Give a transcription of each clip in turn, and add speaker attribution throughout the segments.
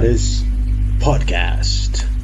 Speaker 1: Luminares Podcast.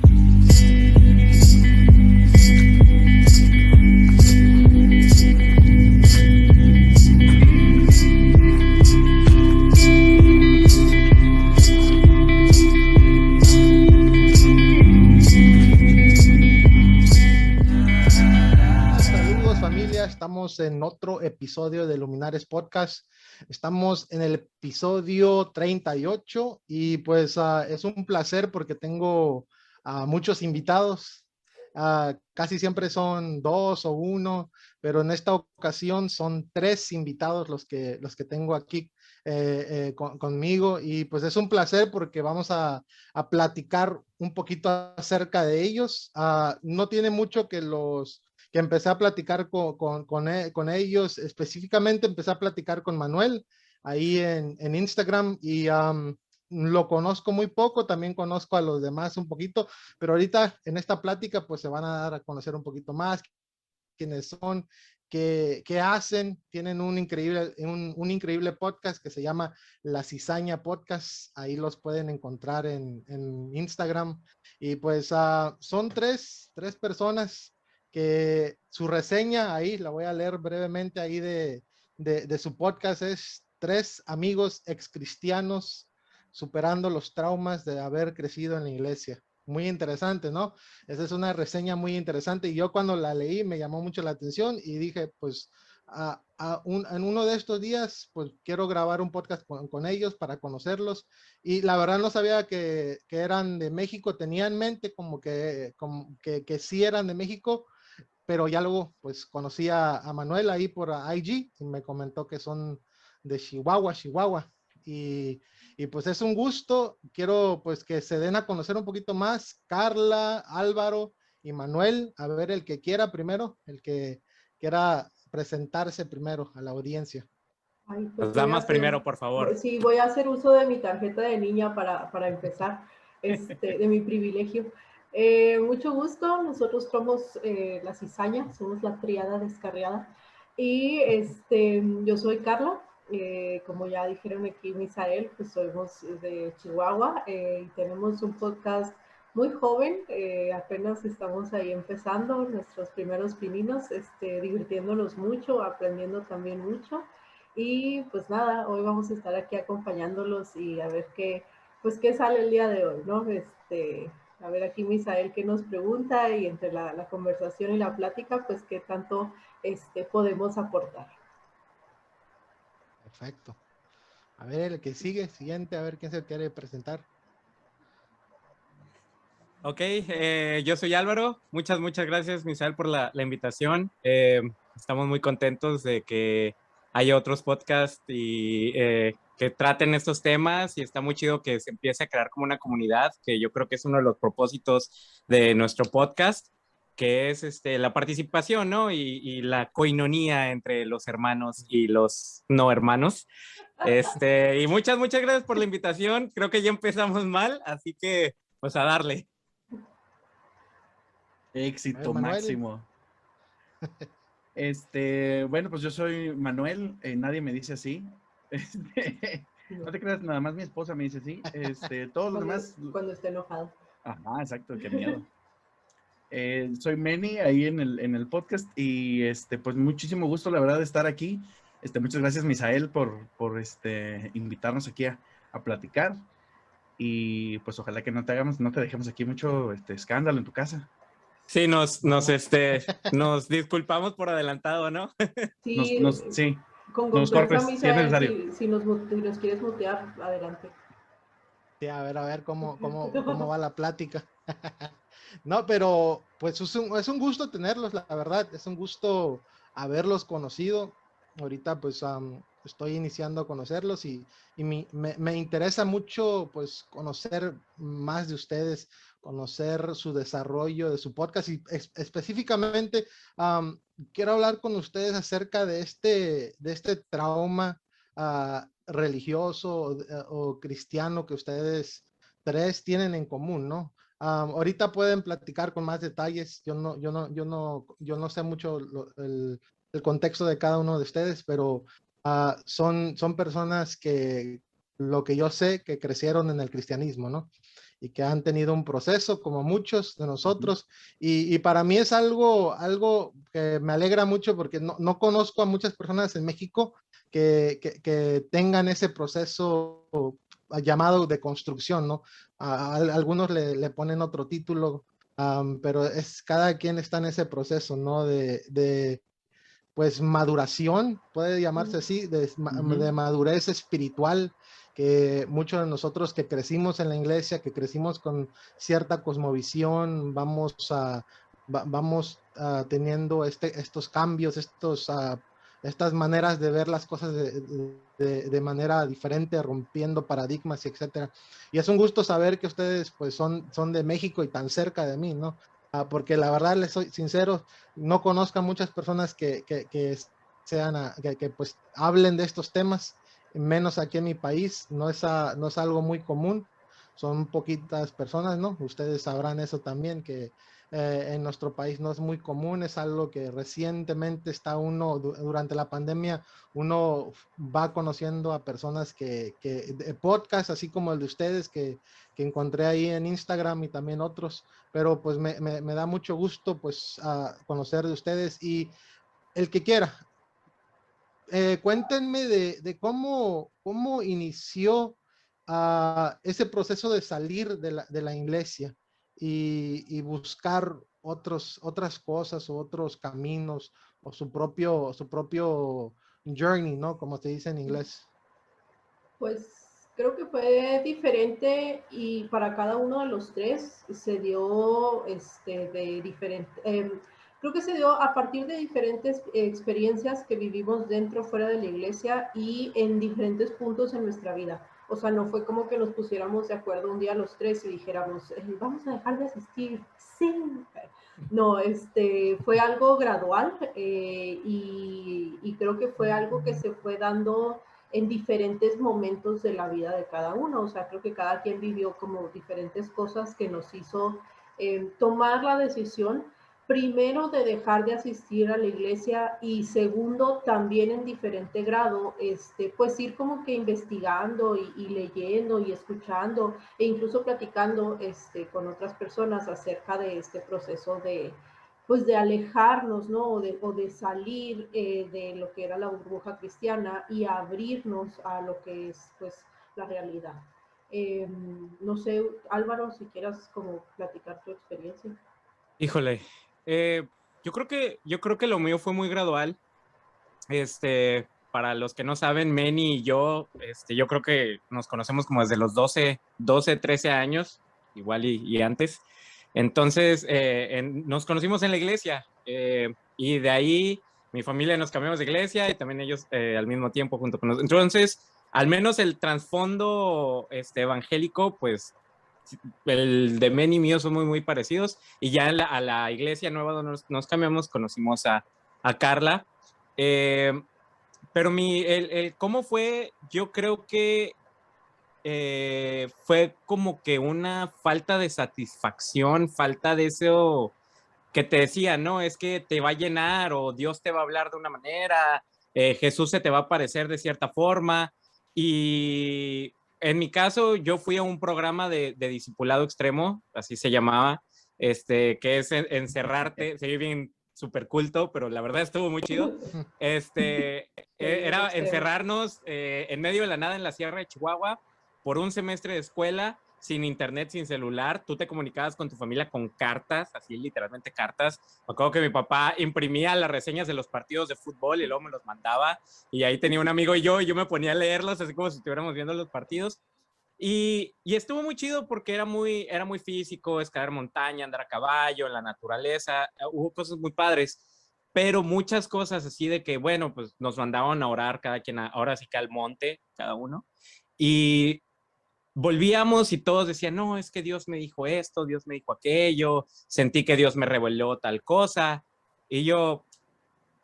Speaker 2: En otro episodio de Luminares Podcast. Estamos en el episodio 38 y pues ah, es un placer porque tengo a muchos invitados. Ah, casi siempre son dos o uno, pero en esta ocasión son tres invitados los que, los que tengo aquí eh, eh, con- conmigo y pues es un placer porque vamos a, a platicar un poquito acerca de ellos. Ah, no tiene mucho que los que empecé a platicar con, e- con ellos, específicamente empecé a platicar con Manuel ahí en, en Instagram y lo conozco muy poco, también conozco a los demás un poquito, pero ahorita en esta plática pues se van a dar a conocer un poquito más quiénes son, qué, qué hacen, tienen un increíble, un, un increíble podcast que se llama La Cizaña Podcast, ahí los pueden encontrar en, en Instagram y pues ah, son tres, tres personas que su reseña ahí, la voy a leer brevemente ahí de, de, de su podcast, es tres amigos ex cristianos superando los traumas de haber crecido en la iglesia. Muy interesante, ¿no? Esa es una reseña muy interesante y yo cuando la leí me llamó mucho la atención y dije, pues, a, a un- en uno de estos días, pues quiero grabar un podcast con, con ellos para conocerlos y la verdad no sabía que, que eran de México, tenía en mente como que, como que, que sí eran de México, pero ya luego pues conocí a, a Manuel ahí por IG y me comentó que son de Chihuahua, Chihuahua. Y, y pues es un gusto, quiero pues que se den a conocer un poquito más, Carla, Álvaro y Manuel, a ver el que quiera primero, el que quiera presentarse primero a la audiencia.
Speaker 3: Ay, pues
Speaker 4: Las damas
Speaker 3: hacer-
Speaker 4: primero, por favor.
Speaker 3: Sí, voy a hacer uso de mi tarjeta de niña para, para empezar, este, de mi privilegio. Eh, mucho gusto, nosotros somos eh, la cizaña, somos la triada descarriada. Y este, yo soy Carla, eh, como ya dijeron aquí Misael, pues somos de Chihuahua eh, y tenemos un podcast muy joven, eh, apenas estamos ahí empezando nuestros primeros pininos, este, divirtiéndonos mucho, aprendiendo también mucho. Y pues nada, hoy vamos a estar aquí acompañándolos y a ver qué, pues qué sale el día de hoy, ¿no? Este, a ver aquí Misael qué nos pregunta y entre la, la conversación y la plática, pues qué tanto este, podemos aportar.
Speaker 2: Perfecto. A ver, el que sigue, siguiente, a ver quién se quiere presentar.
Speaker 4: Ok, eh, yo soy Álvaro. Muchas, muchas gracias, Misael, por la, la invitación. Eh, estamos muy contentos de que haya otros podcasts y eh, que traten estos temas y está muy chido que se empiece a crear como una comunidad, que yo creo que es uno de los propósitos de nuestro podcast, que es este, la participación, ¿no? Y, y la coinonía entre los hermanos y los no hermanos. Este, y muchas, muchas gracias por la invitación. Creo que ya empezamos mal, así que pues a darle.
Speaker 5: Éxito
Speaker 2: Manuel.
Speaker 5: máximo. Este, bueno, pues yo soy Manuel, eh, nadie me dice así. Este, no te creas, nada más mi esposa me dice así. Este, todos los demás.
Speaker 3: cuando esté enojado.
Speaker 5: Ajá, exacto, qué miedo. Eh, soy Manny ahí en el, en el podcast y este, pues muchísimo gusto, la verdad, de estar aquí. Este, muchas gracias, Misael, por, por este, invitarnos aquí a, a platicar. Y pues ojalá que no te hagamos, no te dejemos aquí mucho este, escándalo en tu casa.
Speaker 4: Sí, nos, nos, este, nos disculpamos por adelantado, ¿no?
Speaker 3: Sí,
Speaker 5: Nos, nos- sí,
Speaker 3: con
Speaker 5: nos corres, si es
Speaker 3: Misael,
Speaker 5: necesario.
Speaker 3: si, si nos, mu- si nos quieres mutear, adelante.
Speaker 2: Sí, a ver, a ver cómo, cómo, cómo va la plática. No, pero pues es un, es un gusto tenerlos, la verdad, es un gusto haberlos conocido. Ahorita pues am, estoy iniciando a conocerlos y, y mi- me, me interesa mucho pues conocer más de ustedes, conocer su desarrollo de su podcast y es- específicamente am, quiero hablar con ustedes acerca de este, de este trauma ah, religioso o, de- o cristiano que ustedes tres tienen en común, ¿no? Am, ahorita pueden platicar con más detalles. Yo no, yo no, yo no, yo no sé mucho lo- el, el contexto de cada uno de ustedes, pero ah, son, son personas que lo que yo sé que crecieron en el cristianismo, ¿no? Y que han tenido un proceso como muchos de nosotros. Y, y para mí es algo, algo que me alegra mucho porque no, no conozco a muchas personas en México que, que, que tengan ese proceso llamado de construcción, ¿no? A, a algunos le, le, ponen otro título, um, pero es cada quien está en ese proceso, ¿no? De, de pues maduración, puede llamarse así, de, uh -huh. de, madurez espiritual, que muchos de nosotros que crecimos en la iglesia, que crecimos con cierta cosmovisión, vamos a, va, vamos uh, teniendo este, estos cambios, estos uh, estas maneras de ver las cosas de, de, manera diferente, rompiendo paradigmas y etcétera. Y es un gusto saber que ustedes pues son, son de México y tan cerca de mí, ¿no? Ah, porque la verdad, les soy sincero, no conozco a muchas personas que, que, que sean, a, que, que, pues hablen de estos temas, menos aquí en mi país, no es, a, no es algo muy común, son poquitas personas, ¿no? Ustedes sabrán eso también, que eh, en nuestro país no es muy común, es algo que recientemente está uno, durante la pandemia, uno va conociendo a personas que, que de podcast, así como el de ustedes, que, que encontré ahí en Instagram y también otros, pero pues me, me, me da mucho gusto pues a conocer de ustedes y el que quiera, eh, cuéntenme de, de, cómo, cómo inició uh, ese proceso de salir de la, de la iglesia y, y, buscar otros, otras cosas o otros caminos o su propio, su propio journey, ¿no? Como se dice en inglés.
Speaker 3: Pues creo que fue diferente y para cada uno de los tres se dio este, de diferente... Eh, creo que se dio a partir de diferentes experiencias que vivimos dentro, fuera de la iglesia y en diferentes puntos en nuestra vida. O sea, no fue como que nos pusiéramos de acuerdo un día los tres y dijéramos, vamos a dejar de asistir. Sí. No, este, fue algo gradual eh, y, y, creo que fue algo que se fue dando en diferentes momentos de la vida de cada uno. O sea, creo que cada quien vivió como diferentes cosas que nos hizo eh, tomar la decisión primero de dejar de asistir a la iglesia y segundo también en diferente grado, este, pues ir como que investigando y, leyendo y escuchando e incluso platicando este, con otras personas acerca de este proceso de, pues de alejarnos, ¿no? O de, o de salir eh, de lo que era la burbuja cristiana y abrirnos a lo que es, pues, la realidad. Eh, no sé, Álvaro, si quieras como platicar tu experiencia.
Speaker 4: Híjole, eh, yo creo que yo creo que lo mío fue muy gradual. Este, para los que no saben, Meni y yo, este, yo creo que nos conocemos como desde los 12, 12, 13 años, igual y, antes. Entonces, eh, nos conocimos en la iglesia eh, y de ahí mi familia nos cambiamos de iglesia y también ellos al mismo tiempo junto con nosotros. Entonces, al menos el trasfondo este, evangélico, pues el de Men y mío son muy, muy parecidos. Y ya la, a la iglesia nueva donde nos, nos cambiamos, conocimos a, a Carla. Eh, pero mi, el, el, cómo fue, yo creo que eh, fue como que una falta de satisfacción, falta de eso que te decía, no, es que te va a llenar o Dios te va a hablar de una manera, eh, Jesús se te va a aparecer de cierta forma. Y en mi caso, yo fui a un programa de, de discipulado extremo, así se llamaba, este, que es encerrarte, se ve bien súper culto, pero la verdad estuvo muy chido. Este, era encerrarnos eh, en medio de la nada en la Sierra de Chihuahua por un semestre de escuela, sin internet, sin celular, tú te comunicabas con tu familia con cartas, así literalmente cartas. Me acuerdo que mi papá imprimía las reseñas de los partidos de fútbol y luego me los mandaba y ahí tenía un amigo y yo y yo me ponía a leerlos así como si estuviéramos viendo los partidos. Y, y estuvo muy chido porque era muy, era muy físico, escalar montaña, andar a caballo, en la naturaleza, hubo cosas muy padres pero muchas cosas así de que, bueno, pues nos mandaban a orar cada quien, ahora sí que al monte, cada uno. Y volvíamos y todos decían, no, es que Dios me dijo esto, Dios me dijo aquello, sentí que Dios me reveló tal cosa. Y yo,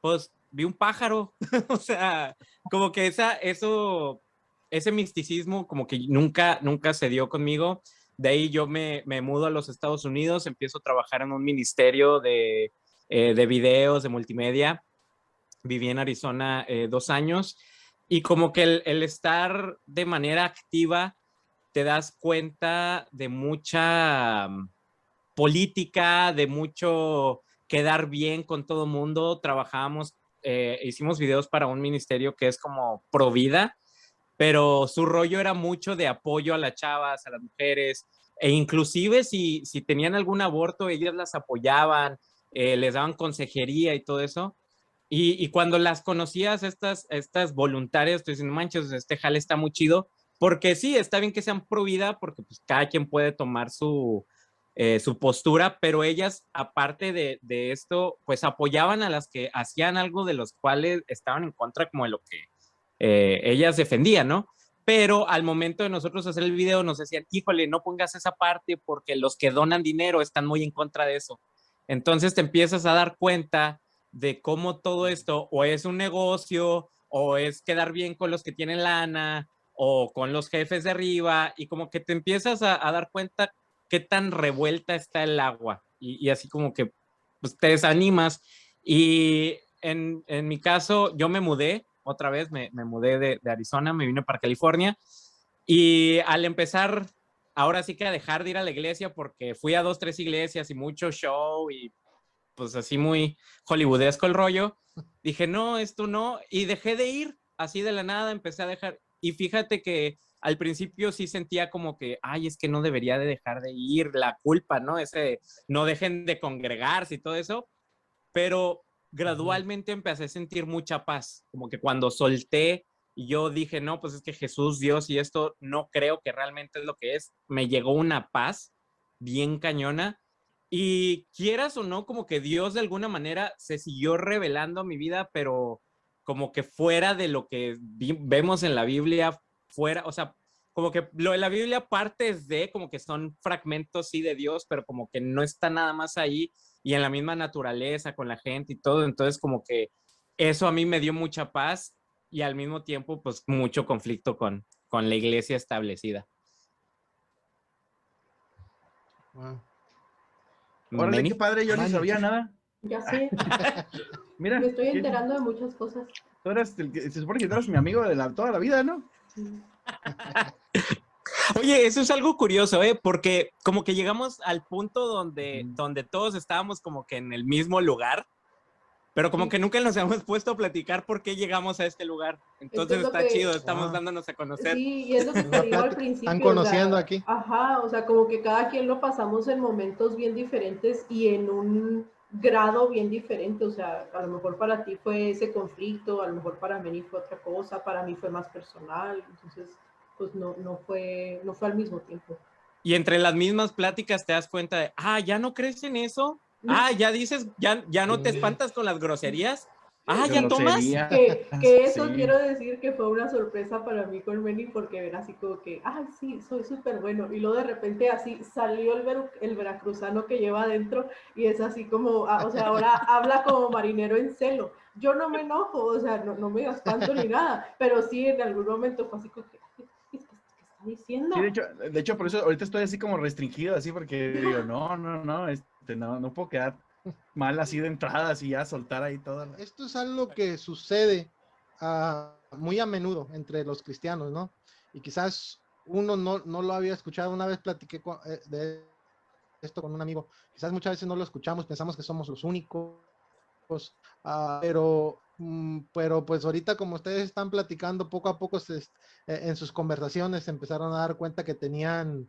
Speaker 4: pues, vi un pájaro. o sea, como que esa, eso, ese misticismo como que nunca, nunca se dio conmigo. De ahí yo me, me mudo a los Estados Unidos, empiezo a trabajar en un ministerio de, eh, de videos, de multimedia. Viví en Arizona eh, dos años y como que el, el estar de manera activa te das cuenta de mucha mm, política, de mucho quedar bien con todo mundo. Trabajamos, eh, hicimos videos para un ministerio que es como Provida, pero su rollo era mucho de apoyo a las chavas, a las mujeres, e inclusive si, si tenían algún aborto, ellas las apoyaban, eh, les daban consejería y todo eso. Y, cuando las conocías, estas, estas voluntarias, tú dices, manches, este jale está muy chido, porque sí, está bien que sean pro vida, porque pues cada quien puede tomar su, eh, su postura, pero ellas, aparte de, de, esto, pues apoyaban a las que hacían algo de los cuales estaban en contra como de lo que eh, ellas defendían, ¿no? Pero al momento de nosotros hacer el video nos decían, híjole, no pongas esa parte porque los que donan dinero están muy en contra de eso. Entonces te empiezas a dar cuenta de cómo todo esto o es un negocio o es quedar bien con los que tienen lana o con los jefes de arriba y como que te empiezas a, dar cuenta qué tan revuelta está el agua y, así como que pues, te desanimas. Y en, en, mi caso, yo me mudé otra vez, me, me mudé de, de, Arizona, me vine para California y al empezar, ahora sí que a dejar de ir a la iglesia porque fui a dos, tres iglesias y mucho show y pues así muy hollywoodesco el rollo, dije, no, esto no, y dejé de ir así de la nada, empecé a dejar, y fíjate que al principio sí sentía como que, ay, es que no debería de dejar de ir, la culpa, ¿no? Ese, no dejen de congregarse y todo eso, pero gradualmente empecé a sentir mucha paz, como que cuando solté y yo dije, no, pues es que Jesús, Dios y esto no creo que realmente es lo que es, me llegó una paz bien cañona y quieras o no, como que Dios de alguna manera se siguió revelando a mi vida, pero como que fuera de lo que vemos en la Biblia, fuera, o sea, como que lo de la Biblia partes de, como que son fragmentos, sí, de Dios, pero como que no está nada más ahí y en la misma naturaleza, con la gente y todo. Entonces, como que eso a mí me dio mucha paz y al mismo tiempo, pues, mucho conflicto con, con la iglesia establecida.
Speaker 5: Wow. Órale, qué padre, yo no sabía nada.
Speaker 3: Ya sé.
Speaker 5: Mira.
Speaker 3: Me estoy enterando de muchas cosas.
Speaker 5: Tú eras el, se supone que tú eras mi amigo de la, toda la vida, ¿no?
Speaker 4: Oye, eso es algo curioso, ¿eh? Porque como que llegamos al punto donde, mm. donde todos estábamos como que en el mismo lugar, pero como sí. que nunca nos habíamos puesto a platicar por qué llegamos a este lugar. Entonces está que, chido, estamos wow. dándonos a conocer.
Speaker 3: Sí, y es lo que te digo al principio.
Speaker 2: Están conociendo
Speaker 3: o sea,
Speaker 2: aquí.
Speaker 3: Ajá, o sea, como que cada quien lo pasamos en momentos bien diferentes y en un grado bien diferente, o sea, a lo mejor para ti fue ese conflicto, a lo mejor para mí fue otra cosa, para mí fue más personal, entonces pues no, no, fue, no fue al mismo tiempo.
Speaker 4: Y entre las mismas pláticas te das cuenta de, ah, ya no crees en eso, ah, ya dices, ya, ya no te espantas con las groserías, Ah, ¿ya tomas?
Speaker 3: Que, que eso sí. quiero decir que fue una sorpresa para mí con Meni porque era así como que, ay, sí, soy súper bueno. Y luego de repente así salió el, ver, el veracruzano que lleva adentro y es así como, ah, o sea, ahora habla como marinero en celo. Yo no me enojo, o sea, no, no me espanto ni nada, pero sí en algún momento fue así como que, ¿qué, está diciendo?
Speaker 5: Sí, de hecho, de hecho, por eso ahorita estoy así como restringido, así porque digo, no, no, no, este, no, no puedo quedar mal así de entradas y ya soltar ahí todo.
Speaker 2: Esto es algo que sucede uh, muy a menudo entre los cristianos, ¿no? Y quizás uno no, no lo había escuchado. Una vez platiqué con, eh, de esto con un amigo. Quizás muchas veces no lo escuchamos, pensamos que somos los únicos. Uh, pero, um, pero pues ahorita como ustedes están platicando, poco a poco eh, en sus conversaciones empezaron a dar cuenta que tenían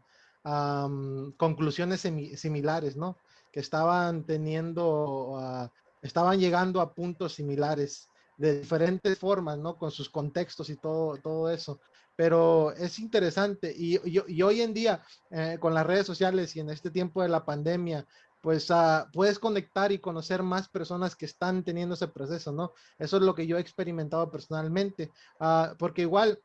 Speaker 2: conclusiones similares, ¿no? Que estaban teniendo, uh, estaban llegando a puntos similares de diferentes formas, ¿no? Con sus contextos y todo, todo eso. Pero es interesante y, y, y hoy en día, eh, con las redes sociales y en este tiempo de la pandemia, pues uh, puedes conectar y conocer más personas que están teniendo ese proceso, ¿no? Eso es lo que yo he experimentado personalmente, uh, porque igual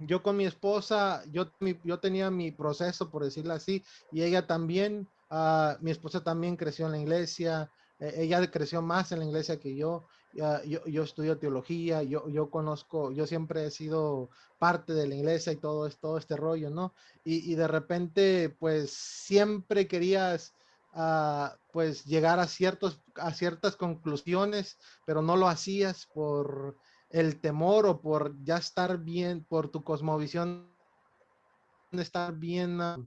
Speaker 2: yo con mi esposa, yo, mi, yo tenía mi proceso, por decirlo así, y ella también, Uh, mi esposa también creció en la iglesia, eh, ella creció más en la iglesia que yo. Uh, yo, yo, estudio teología, yo, yo conozco, yo siempre he sido parte de la iglesia y todo, todo este rollo, ¿no? Y, y de repente, pues siempre querías, uh, pues llegar a, ciertos, a ciertas conclusiones, pero no lo hacías por, el temor o por ya estar bien, por tu cosmovisión, estar bien, ah,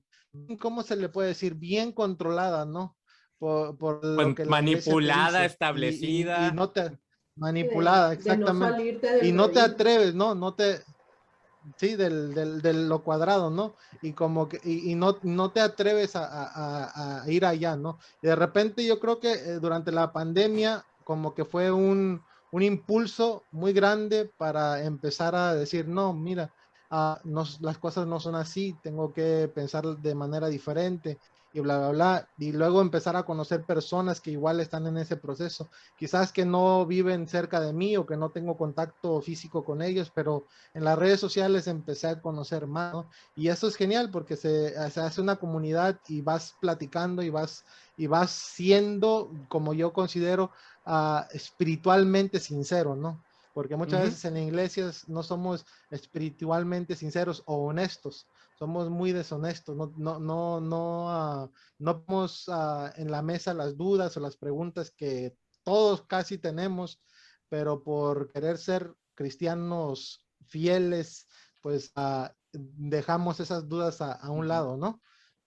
Speaker 2: ¿cómo se le puede decir? Bien controlada, ¿no? Por, por lo
Speaker 4: Pues,
Speaker 2: que
Speaker 4: manipulada,
Speaker 2: dice. Y- y-
Speaker 4: establecida.
Speaker 2: Y, no te,
Speaker 3: de- de
Speaker 2: manipulada, exactamente
Speaker 3: del
Speaker 2: y no te atreves, ¿no? No te, sí, del, del, de lo cuadrado, ¿no? Y como que, y, y no, no te atreves a, a- a- a ir allá, ¿no? Y de repente yo creo que eh, durante la pandemia como que fue un, un impulso muy grande para empezar a decir, no, mira, ah, las cosas no son así, tengo que pensar de manera diferente y bla, bla, bla. Y luego empezar a conocer personas que igual están en ese proceso quizás que no viven cerca de mí o que no tengo contacto físico con ellos, pero en las redes sociales empecé a conocer más. Y eso es genial porque se, se hace una comunidad y vas platicando y vas, y vas siendo, como yo considero, ah, espiritualmente sincero, ¿no? Porque muchas
Speaker 4: Ujú.
Speaker 2: veces en iglesias no somos espiritualmente sinceros o honestos, somos muy deshonestos, no, no, no, no, ah, no ponemos ah, en la mesa las dudas o las preguntas que todos casi tenemos, pero por querer ser cristianos fieles, pues ah, dejamos esas dudas a, a un lado, ¿no?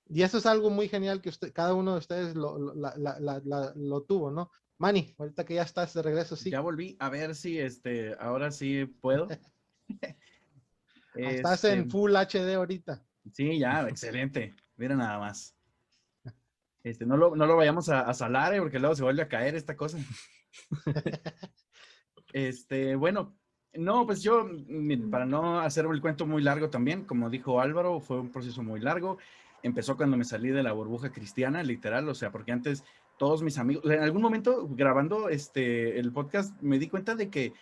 Speaker 2: Y eso es algo muy genial que usted, cada uno de ustedes lo, lo- la- la- la- la- lo tuvo, ¿no? Manny, ahorita que ya estás de regreso, sí.
Speaker 5: Ya volví a ver si este, ahora sí puedo.
Speaker 2: Estás
Speaker 5: Este,
Speaker 2: en Full HD ahorita.
Speaker 5: Sí, ya, excelente. Mira nada más. Este, no lo, no lo vayamos a, a salar, eh, porque luego se vuelve a caer esta cosa. Este, bueno, no, pues yo, para no hacer el cuento muy largo también, como dijo Álvaro, fue un proceso muy largo. Empezó cuando me salí de la burbuja cristiana, literal, o sea, porque antes todos mis amigos, en algún momento grabando este, el podcast, me di cuenta de que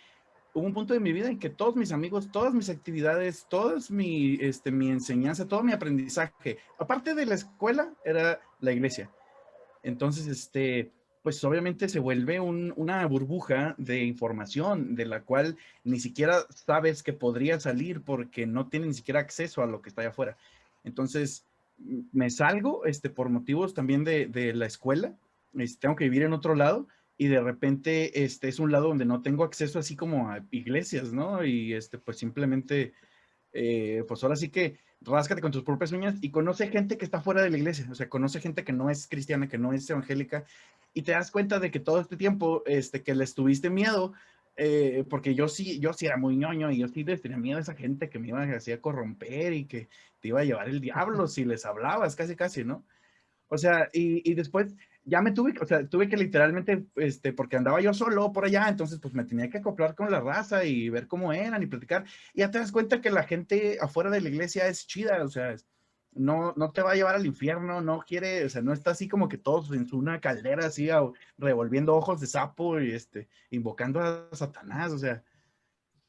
Speaker 5: hubo un punto de mi vida en que todos mis amigos, todas mis actividades, toda mi, este, mi enseñanza, todo mi aprendizaje, aparte de la escuela, era la iglesia. Entonces, este, pues obviamente se vuelve un- una burbuja de información de la cual ni siquiera sabes que podría salir porque no tienes ni siquiera acceso a lo que está allá afuera. Entonces, me salgo este, por motivos también de, de la escuela, este, tengo que vivir en otro lado y de repente este es un lado donde no tengo acceso así como a iglesias, ¿no? Y este, pues simplemente, eh, pues ahora sí que ráscate con tus propias uñas y conoce gente que está fuera de la iglesia, o sea, conoce gente que no es cristiana, que no es evangélica, y te das cuenta de que todo este tiempo, este, que les tuviste miedo, eh, porque yo sí, yo sí era muy ñoño y yo sí tenía miedo a esa gente que me iba a corromper y que te iba a llevar el diablo si les hablabas, casi, casi, ¿no? O sea, y, y después ya me tuve, o sea, tuve que literalmente, este, porque andaba yo solo por allá, entonces pues me tenía que acoplar con la raza y ver cómo eran y platicar. Y ya te das cuenta que la gente afuera de la iglesia es chida, o sea, no, no te va a llevar al infierno, no quiere, o sea, no está así como que todos en una caldera así, revolviendo ojos de sapo y este, invocando a Satanás, o sea.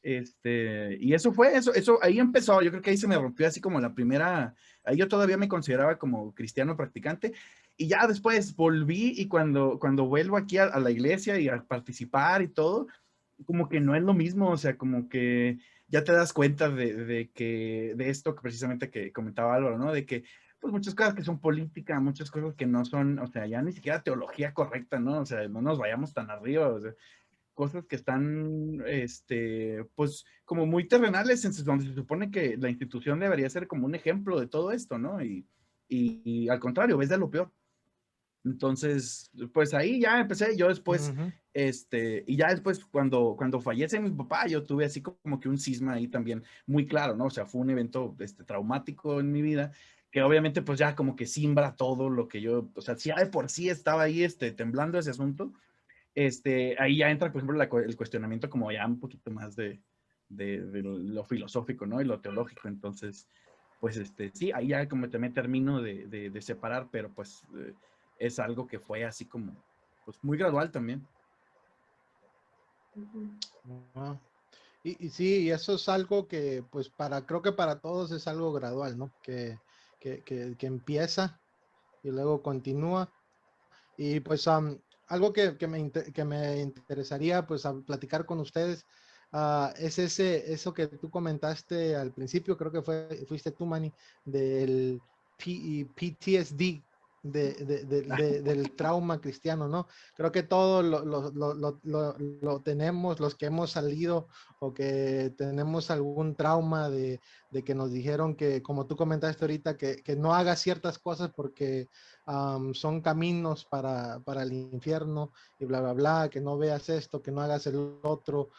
Speaker 5: Este, y eso fue, eso, eso, ahí empezó, yo creo que ahí se me rompió así como la primera, ahí yo todavía me consideraba como cristiano practicante, y ya después volví y cuando, cuando vuelvo aquí a, a la iglesia y a participar y todo, como que no es lo mismo, o sea, como que ya te das cuenta de, de que, de esto que precisamente que comentaba Álvaro, ¿no? De que, pues muchas cosas que son política, muchas cosas que no son, o sea, ya ni siquiera teología correcta, ¿no? O sea, no nos vayamos tan arriba, o sea, cosas que están, este, pues, como muy terrenales, en donde se supone que la institución debería ser como un ejemplo de todo esto, ¿no? Y, y, y al contrario, ves de lo peor. Entonces, pues ahí ya empecé, yo después,
Speaker 2: Ujú.
Speaker 5: este, y ya después cuando, cuando fallece mi papá, yo tuve así como que un cisma ahí también muy claro, ¿no? O sea, fue un evento, este, traumático en mi vida, que obviamente pues ya como que simbra todo lo que yo, o sea, si ya de por sí estaba ahí, este, temblando ese asunto, este, ahí ya entra, por ejemplo, la el cuestionamiento como ya un poquito más de, de, de lo filosófico, ¿no? Y lo teológico, entonces, pues, este, sí, ahí ya como también termino de, de, de separar, pero pues eh, es algo que fue así como, pues muy gradual también.
Speaker 2: Y, y sí, eso es algo que, pues, para, creo que para todos es algo gradual, ¿no? Que, que, que, que empieza y luego continúa. Y pues, am, algo que, que me, que me interesaría, pues, a platicar con ustedes, ah, es ese, eso que tú comentaste al principio, creo que fue, fuiste tú, Manny, del P- PTSD, de, de- de- de- del trauma cristiano, ¿no? Creo que todos lo, lo- lo- lo- tenemos, los que hemos salido o que tenemos algún trauma de, que nos dijeron que, como tú comentaste ahorita, que, que no hagas ciertas cosas porque am, son caminos para, para el infierno y bla, bla, bla, que no veas esto, que no hagas el otro.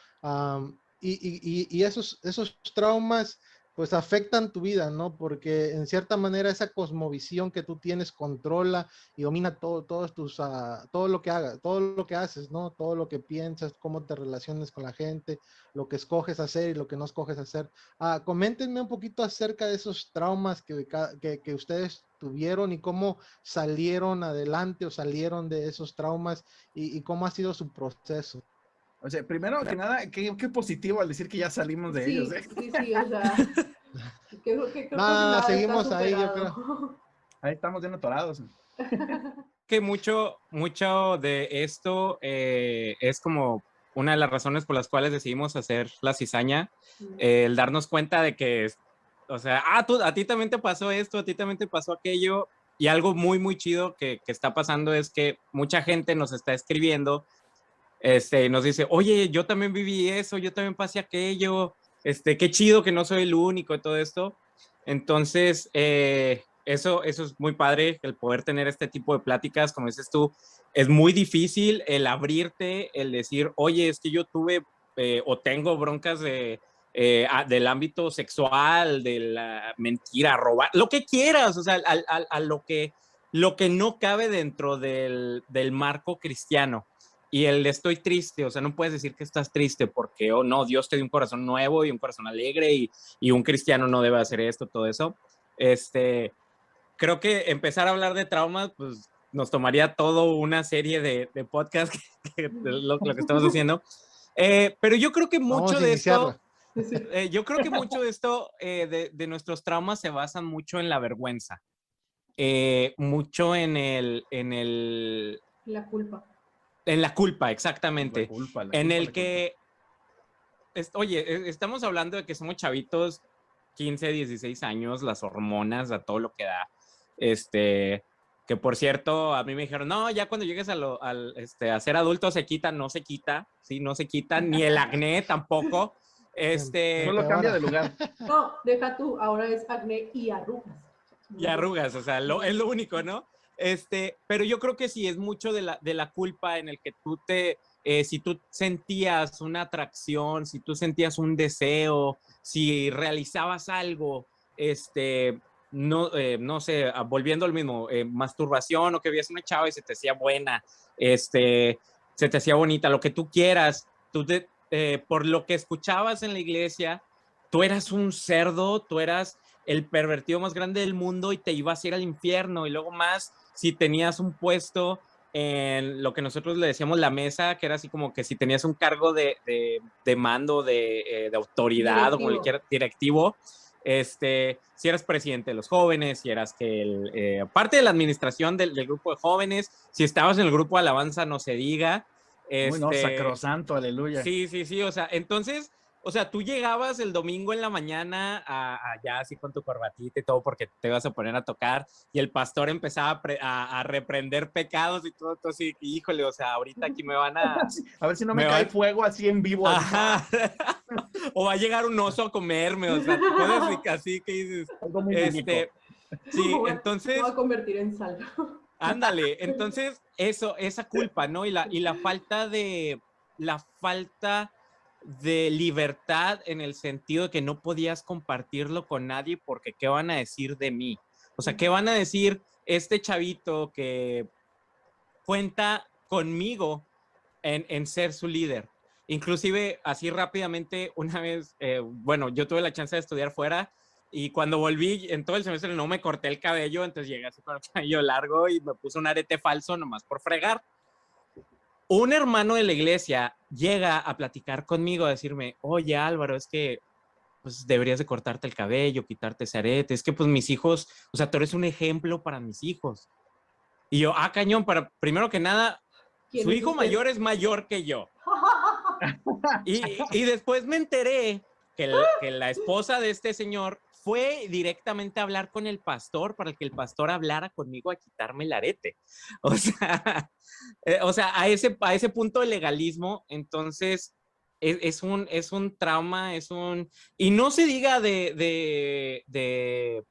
Speaker 2: y, y- y- y esos, esos traumas pues afectan tu vida, ¿no? Porque en cierta manera esa cosmovisión que tú tienes controla y domina todo, todos tus, ah, todo lo que hagas, todo lo que haces, ¿no? Todo lo que piensas, cómo te relaciones con la gente, lo que escoges hacer y lo que no escoges hacer. Ah, coméntenme un poquito acerca de esos traumas que, que, ustedes tuvieron y cómo salieron adelante o salieron de esos traumas y cómo ha sido su proceso.
Speaker 5: O sea, primero que nada, qué, qué positivo al decir que ya salimos de
Speaker 3: sí,
Speaker 5: ellos. ¿eh?
Speaker 3: sí, sí, o sea. creo que- creo
Speaker 2: No, seguimos ahí, yo
Speaker 3: superado.
Speaker 5: Ahí estamos bien atorados.
Speaker 4: que mucho, mucho de esto eh, es como una de las razones por las cuales decidimos hacer la cizaña, eh, el darnos cuenta de que, o sea, ah, tú, a ti también te pasó esto, a ti también te pasó aquello, y algo muy, muy chido que, que está pasando es que mucha gente nos está escribiendo, este, nos dice, oye, yo también viví eso, yo también pasé aquello, este, qué chido que no soy el único todo esto. Entonces, eh, eso, eso es muy padre, el poder tener este tipo de pláticas, como dices tú, es muy difícil el abrirte, el decir, oye, es que yo tuve eh, o tengo broncas de, eh, a- del ámbito sexual, de la mentira, robar, lo que quieras, o sea, al- a, lo, que, lo que no cabe dentro del, del marco cristiano. Y el de estoy triste, o sea, no puedes decir que estás triste porque, oh no, Dios te dio un corazón nuevo y un corazón alegre y, y un cristiano no debe hacer esto, todo eso. Este, creo que empezar a hablar de traumas, pues nos tomaría todo una serie de, de podcasts que, que- de lo, lo que estamos haciendo. Eh, pero yo creo que mucho
Speaker 2: a
Speaker 4: de esto, eh, yo creo que mucho de esto, eh, de, de nuestros traumas se basan mucho en la vergüenza, Eh, mucho en el, en el,
Speaker 3: La culpa.
Speaker 4: En la culpa, exactamente
Speaker 5: La culpa, la
Speaker 4: en
Speaker 5: culpa,
Speaker 4: el que, es- oye, e- estamos hablando de que somos chavitos, 15, 16 años, las hormonas, a todo lo que da. Este, que por cierto, a mí me dijeron, no, ya cuando llegues a, lo, al, este, a ser adulto se quita, no se quita, sí, no se quita, ni el acné tampoco. Este.
Speaker 5: Solo cambia de lugar.
Speaker 3: No, deja tú, ahora es acné y arrugas.
Speaker 4: y arrugas, o sea, lo, es lo único, ¿no? Este, pero yo creo que sí es mucho de la, de la culpa en el que tú te, eh, si tú sentías una atracción, si tú sentías un deseo, si realizabas algo, este, no, eh, no sé, ah, volviendo al mismo, eh, masturbación o que veías una chava y se te hacía buena, este, se te hacía bonita, lo que tú quieras, tú te- eh, por lo que escuchabas en la iglesia, tú eras un cerdo, tú eras el pervertido más grande del mundo y te ibas a ir al infierno. Y luego más, si tenías un puesto en lo que nosotros le decíamos la mesa, que era así como que si tenías un cargo de, de- de mando, de, eh, de autoridad o
Speaker 3: Directivo.
Speaker 4: cualquier directivo, este, si eras presidente de los jóvenes, si eras que el, eh, parte de la administración del, del grupo de jóvenes, si estabas en el grupo de alabanza, no se diga.
Speaker 5: Uy, no,
Speaker 4: este,
Speaker 5: sacrosanto, aleluya.
Speaker 4: Sí, sí, sí, o sea, entonces, o sea, tú llegabas el domingo en la mañana a, a ya así con tu corbatita y todo porque te ibas a poner a tocar y el pastor empezaba a, pre- a- a reprender pecados y todo, todo así, híjole, o sea, ahorita aquí me van a...
Speaker 5: A ver si no me,
Speaker 4: Me
Speaker 5: cae
Speaker 4: va-
Speaker 5: fuego así en vivo. así,
Speaker 4: Ajá. o va a llegar un oso a comerme, o sea, cosas así- así que dices,
Speaker 5: algo muy
Speaker 4: este, sí,
Speaker 3: Me voy a-
Speaker 4: entonces...
Speaker 3: Me voy a convertir en sal.
Speaker 4: Ándale, entonces eso, esa culpa, ¿no? Y la, y la falta de, la falta de libertad en el sentido de que no podías compartirlo con nadie porque ¿qué van a decir de mí? O sea, ¿qué van a decir este chavito que cuenta conmigo en, en ser su líder? Inclusive, así rápidamente, una vez, eh, bueno, yo tuve la chance de estudiar fuera y cuando volví en todo el semestre no me corté el cabello, entonces llegué así con el cabello largo y me puse un arete falso nomás por fregar. Un hermano de la iglesia llega a platicar conmigo, a decirme, oye Álvaro, es que pues deberías de cortarte el cabello, quitarte ese arete, es que pues mis hijos, o sea, tú eres un ejemplo para mis hijos. Y yo, ah, cañón, para, primero que nada,
Speaker 3: ¿Quién
Speaker 4: su hijo
Speaker 3: usted?
Speaker 4: mayor es mayor que yo. Y, y después me enteré que, el- que la esposa de este señor fue directamente a hablar con el pastor para que el pastor hablara conmigo a quitarme el arete. O sea, eh, o sea a, ese, a ese punto de legalismo, entonces es, es, un, es un trauma, es un... Y no se diga de, de, de,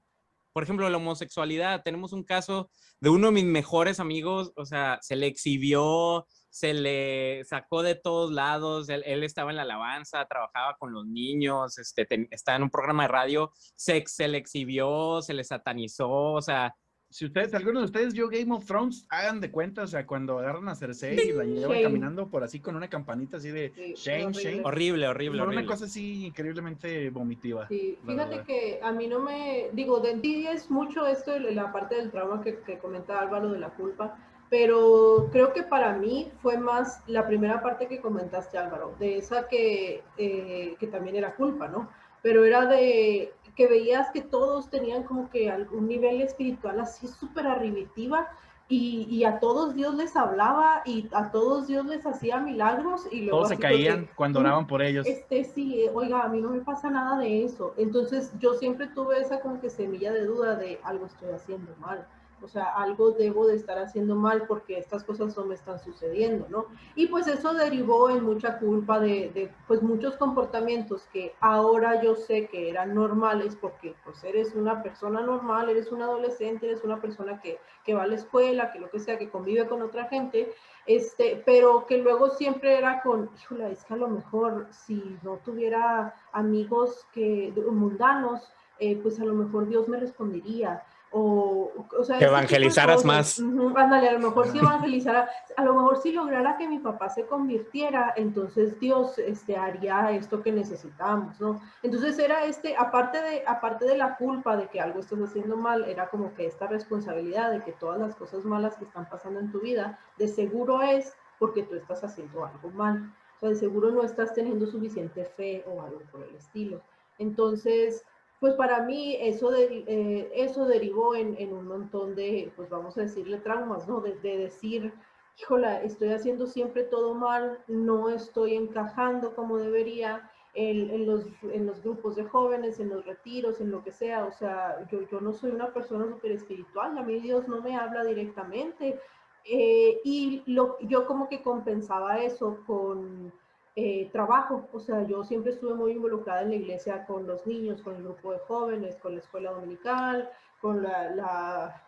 Speaker 4: por ejemplo, la homosexualidad. Tenemos un caso de uno de mis mejores amigos, o sea, se le exhibió, se le sacó de todos lados, él, él, estaba en la alabanza, trabajaba con los niños, este, ten, estaba en un programa de radio, se, se le exhibió, se le satanizó, o sea,
Speaker 5: si ustedes, algunos de ustedes vio Game of Thrones, hagan de cuenta, o sea, cuando agarran a Cersei y la llevan caminando por así con una campanita así de sí, Shane,
Speaker 4: horrible.
Speaker 5: Shane.
Speaker 4: Horrible, horrible, horrible.
Speaker 5: una cosa así increíblemente vomitiva.
Speaker 3: Sí, fíjate que a mí no me, digo, de ti es mucho esto, la parte del trauma que, que comenta Álvaro de la culpa, pero creo que para mí fue más la primera parte que comentaste Álvaro, de esa que, eh, que también era culpa, ¿no? Pero era de que veías que todos tenían como que algún nivel espiritual así súper arribitiva y, y, a todos Dios les hablaba y a todos Dios les hacía milagros y luego
Speaker 5: todos se caían que, cuando oraban por ellos.
Speaker 3: Este sí, oiga, a mí no me pasa nada de eso. Entonces yo siempre tuve esa como que semilla de duda de algo estoy haciendo mal. O sea, algo debo de estar haciendo mal porque estas cosas no me están sucediendo, ¿no? Y pues eso derivó en mucha culpa de, pues muchos comportamientos que ahora yo sé que eran normales porque pues eres una persona normal, eres un adolescente, eres una persona que, que va a la escuela, que lo que sea, que convive con otra gente, este, pero que luego siempre era con, híjole, es que a lo mejor si no tuviera amigos que mundanos, eh, pues a lo mejor Dios me respondería. O, o sea,
Speaker 4: que evangelizaras más.
Speaker 3: Uh -huh, ándale, a lo mejor si evangelizara, a lo mejor si lograra que mi papá se convirtiera, entonces Dios este, haría esto que necesitamos, ¿no? Entonces era este, aparte de, aparte de la culpa de que algo estás haciendo mal, era como que esta responsabilidad de que todas las cosas malas que están pasando en tu vida, de seguro es porque tú estás haciendo algo mal. O sea, de seguro no estás teniendo suficiente fe o algo por el estilo. Entonces, pues para mí eso, de, eh, eso derivó en, en, un montón de, pues vamos a decirle traumas, ¿no? De, de, decir, híjola, estoy haciendo siempre todo mal, no estoy encajando como debería en, en, los, en los grupos de jóvenes, en los retiros, en lo que sea. O sea, yo, yo no soy una persona súper espiritual, a mí Dios no me habla directamente. Eh, y lo, yo como que compensaba eso con eh, trabajo, o sea, yo siempre estuve muy involucrada en la iglesia con los niños, con el grupo de jóvenes, con la escuela dominical, con la, la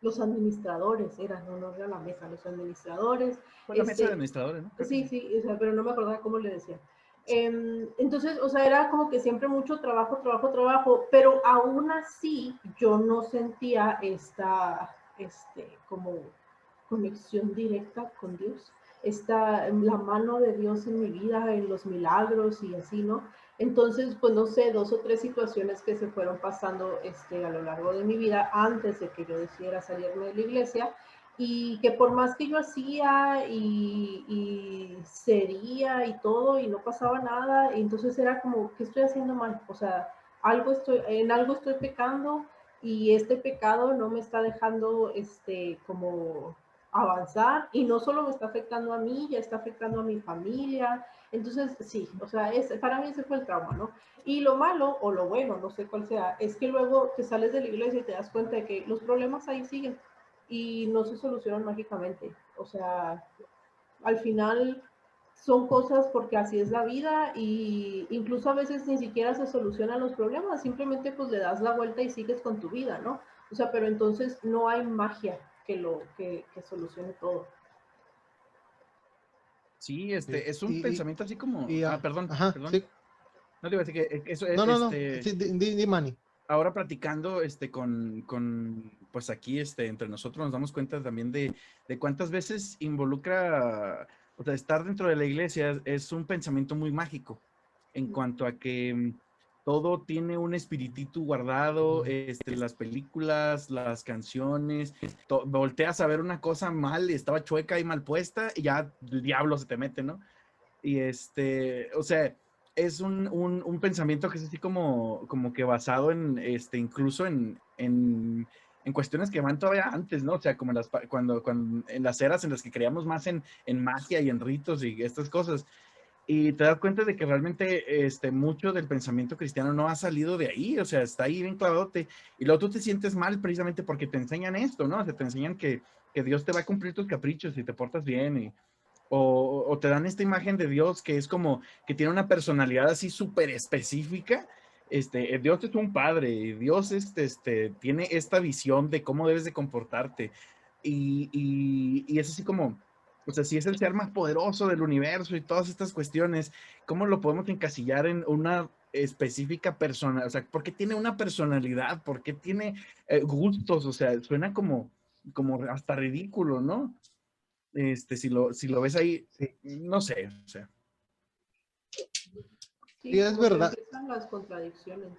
Speaker 3: los administradores, eran, no, no era la mesa, los administradores.
Speaker 5: Fue la este, mesa de administradores, ¿no?
Speaker 3: Sí, sí, o sea, pero no me acordaba cómo le decía. Eh, entonces, o sea, era como que siempre mucho trabajo, trabajo, trabajo, pero aún así yo no sentía esta, este, como conexión directa con Dios está la mano de Dios en mi vida, en los milagros y así, ¿no? Entonces, pues no sé, dos o tres situaciones que se fueron pasando este, a lo largo de mi vida antes de que yo decidiera salirme de la iglesia y que por más que yo hacía y, y sería y todo y no pasaba nada, entonces era como, ¿qué estoy haciendo mal? O sea, algo estoy, en algo estoy pecando y este pecado no me está dejando este, como avanzar y no solo me está afectando a mí, ya está afectando a mi familia. Entonces, sí, o sea, es, para mí ese fue el trauma, ¿no? Y lo malo o lo bueno, no sé cuál sea, es que luego te sales de la iglesia y te das cuenta de que los problemas ahí siguen y no se solucionan mágicamente. O sea, al final son cosas porque así es la vida y incluso a veces ni siquiera se solucionan los problemas, simplemente pues le das la vuelta y sigues con tu vida, ¿no? O sea, pero entonces no hay magia que lo que, que solucione todo.
Speaker 5: Sí, este, es un
Speaker 2: Y-
Speaker 5: pensamiento así como.
Speaker 2: y,
Speaker 5: ah, perdón,
Speaker 2: Ajá,
Speaker 5: perdón.
Speaker 2: sí.
Speaker 5: No te iba a decir que eh, eso es.
Speaker 2: No, no, no.
Speaker 5: este,
Speaker 2: Sí, di, di- di, Manny.
Speaker 5: ahora platicando este, con, con, pues aquí este, entre nosotros nos damos cuenta también de, de cuántas veces involucra, o sea, estar dentro de la iglesia es un pensamiento muy mágico en cuanto a que todo tiene un espiritito guardado, este, las películas, las canciones, volteas a ver una cosa mal estaba chueca y mal puesta y ya el diablo se te mete, ¿no? Y este, o sea, es un, un, un pensamiento que es así como, como que basado en, este, incluso en, en, en cuestiones que van todavía antes, ¿no? O sea, como en las, cuando, cuando, en las eras en las que creíamos más en, en magia y en ritos y estas cosas. Y te das cuenta de que realmente este, mucho del pensamiento cristiano no ha salido de ahí, o sea, está ahí bien clavadote. Y luego tú te sientes mal precisamente porque te enseñan esto, ¿no? O sea, te enseñan que, que Dios te va a cumplir tus caprichos si te portas bien y, o, te dan esta imagen de Dios que es como que tiene una personalidad así súper específica. Este, Dios es un padre, y Dios este, este, tiene esta visión de cómo debes de comportarte. Y, y, y es así como, o sea, si es el ser más poderoso del universo y todas estas cuestiones, ¿cómo lo podemos encasillar en una específica persona? O sea, ¿por qué tiene una personalidad? ¿Por qué tiene eh, gustos? O sea, suena como, como hasta ridículo, ¿no? Este, si lo, si lo ves ahí, sí. no sé, o sea.
Speaker 3: Sí,
Speaker 2: es verdad.
Speaker 3: Las contradicciones.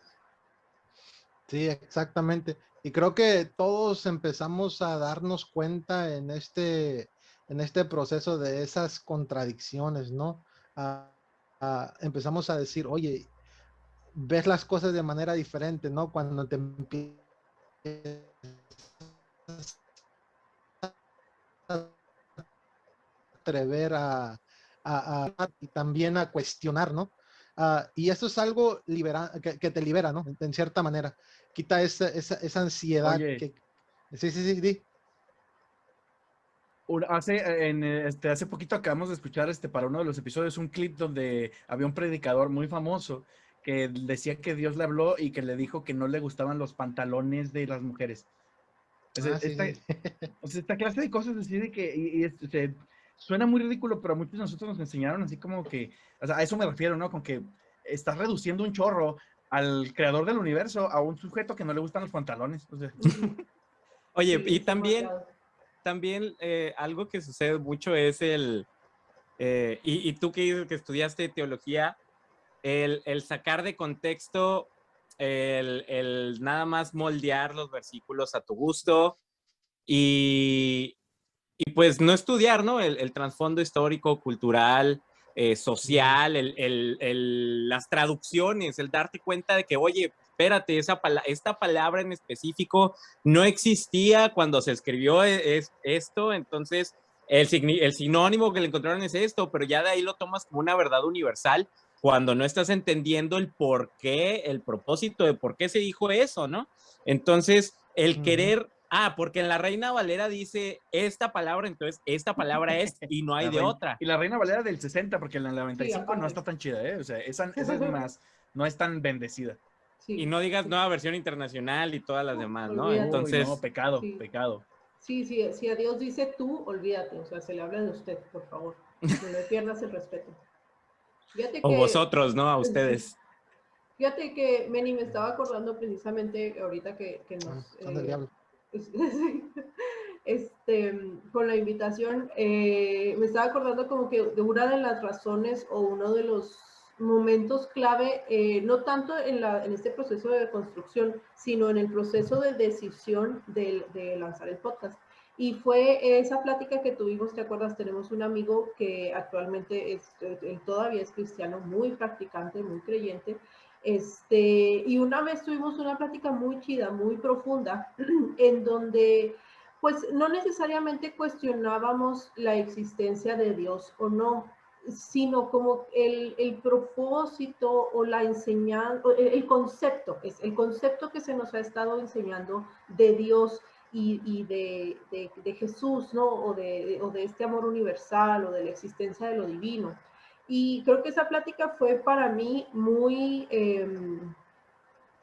Speaker 2: Sí, exactamente. Y creo que todos empezamos a darnos cuenta en este, en este proceso de esas contradicciones, ¿no? Uh, uh, empezamos a decir, oye, ves las cosas de manera diferente, ¿no? Cuando te empiezas a atrever a, a, a, y también a cuestionar, ¿no? Uh, y eso es algo libera, que, que, te libera, ¿no? En cierta manera. Quita esa, esa, esa ansiedad. Que, sí, sí, sí, sí.
Speaker 5: Hace, en, este, hace poquito acabamos de escuchar este, para uno de los episodios un clip donde había un predicador muy famoso que decía que Dios le habló y que le dijo que no le gustaban los pantalones de las mujeres.
Speaker 2: Ah, sí,
Speaker 5: esta,
Speaker 2: sí.
Speaker 5: o sea, esta clase de cosas así de que y, y, este, suena muy ridículo, pero a muchos de nosotros nos enseñaron así como que, o sea, a eso me refiero, ¿no? Con que estás reduciendo un chorro al creador del universo a un sujeto que no le gustan los pantalones. O sea,
Speaker 4: Oye, y también. También eh, algo que sucede mucho es el, eh, y, y tú que, estudiaste teología, el, sacar de contexto, el, nada más moldear los versículos a tu gusto y, y pues no estudiar, ¿no? El, el trasfondo histórico, cultural, eh, social, las traducciones, el darte cuenta de que, oye, espérate, esa pala esta palabra en específico no existía cuando se escribió e, es, esto, entonces el, el sinónimo que le encontraron es esto, pero ya de ahí lo tomas como una verdad universal cuando no estás entendiendo el por qué, el propósito de por qué se dijo eso, ¿no? Entonces, el uh -huh. querer, ah, porque en la Reina Valera dice esta palabra, entonces esta palabra es y no hay
Speaker 5: la
Speaker 4: de
Speaker 5: reina,
Speaker 4: otra.
Speaker 5: Y la Reina Valera del 60, porque en la 95
Speaker 3: Sí,
Speaker 5: no está tan chida, ¿eh? O sea, esa, esa es más, no es tan bendecida.
Speaker 4: Sí, y no digas nueva versión internacional y todas las demás, ¿no?
Speaker 3: Olvídate.
Speaker 4: Entonces,
Speaker 5: Uy, no, pecado,
Speaker 3: Sí.
Speaker 5: pecado.
Speaker 3: Sí, sí, si a Dios dice tú, olvídate, o sea, se le habla de usted, por favor. No le pierdas el respeto. Fíjate
Speaker 4: o
Speaker 3: que-
Speaker 4: vosotros, ¿no? A ustedes.
Speaker 3: Fíjate que Meni me estaba acordando precisamente ahorita que, que nos...
Speaker 2: Ah, son del
Speaker 3: eh,
Speaker 2: diablo.
Speaker 3: este, con la invitación, eh, me estaba acordando como que de una de las razones o uno de los momentos clave, eh, no tanto en, la, en este proceso de construcción, sino en el proceso de decisión de, de lanzar el podcast. Y fue esa plática que tuvimos, ¿te acuerdas? Tenemos un amigo que actualmente es, él todavía es cristiano, muy practicante, muy creyente. Este, y una vez tuvimos una plática muy chida, muy profunda, en donde pues no necesariamente cuestionábamos la existencia de Dios o no, sino como el, el propósito o la enseñanza, el, concepto, es el concepto que se nos ha estado enseñando de Dios y, y de, de, de, Jesús, ¿no? O de, o de este amor universal o de la existencia de lo divino. Y creo que esa plática fue para mí muy, eh,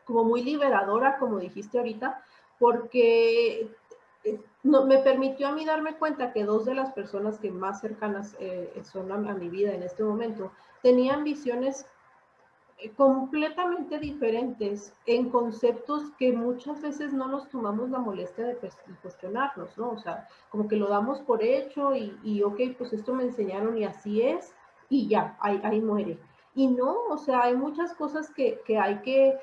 Speaker 3: como muy liberadora, como dijiste ahorita, porque me permitió a mí darme cuenta que dos de las personas que más cercanas eh, son a, a, mi vida en este momento tenían visiones eh, completamente diferentes en conceptos que muchas veces no nos tomamos la molestia de cuestionarnos, ¿no? O sea, como que lo damos por hecho y, y ok, pues esto me enseñaron y así es, y ya, ahí, ahí muere. Y no, o sea, hay muchas cosas que, que hay que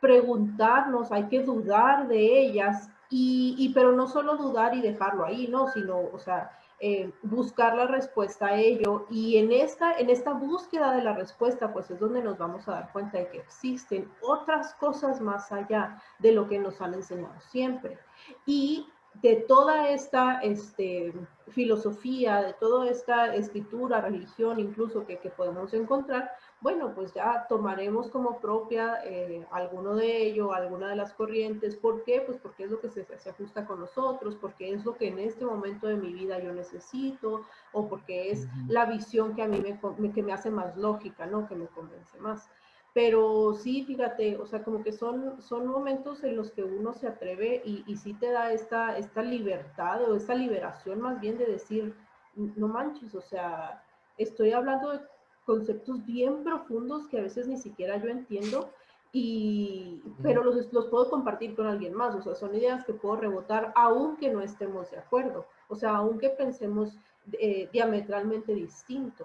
Speaker 3: preguntarnos, hay que dudar de ellas, y, pero no solo dudar y dejarlo ahí, ¿no? Sino, o sea, eh, buscar la respuesta a ello. Y en esta, en esta búsqueda de la respuesta, pues es donde nos vamos a dar cuenta de que existen otras cosas más allá de lo que nos han enseñado siempre. Y de toda esta este, filosofía, de toda esta escritura, religión incluso que, que podemos encontrar, bueno, pues ya tomaremos como propia eh, alguno de ello, alguna de las corrientes. ¿Por qué? Pues porque es lo que se, se, ajusta con nosotros, porque es lo que en este momento de mi vida yo necesito, o porque es la visión que a mí me, que me hace más lógica, ¿no? Que me convence más. Pero sí, fíjate, o sea, como que son, son momentos en los que uno se atreve y, y sí te da esta, esta libertad o esta liberación más bien de decir, no manches, o sea, estoy hablando de conceptos bien profundos que a veces ni siquiera yo entiendo, y, pero los, los puedo compartir con alguien más, o sea, son ideas que puedo rebotar aunque no estemos de acuerdo, o sea, aunque pensemos eh, diametralmente distinto.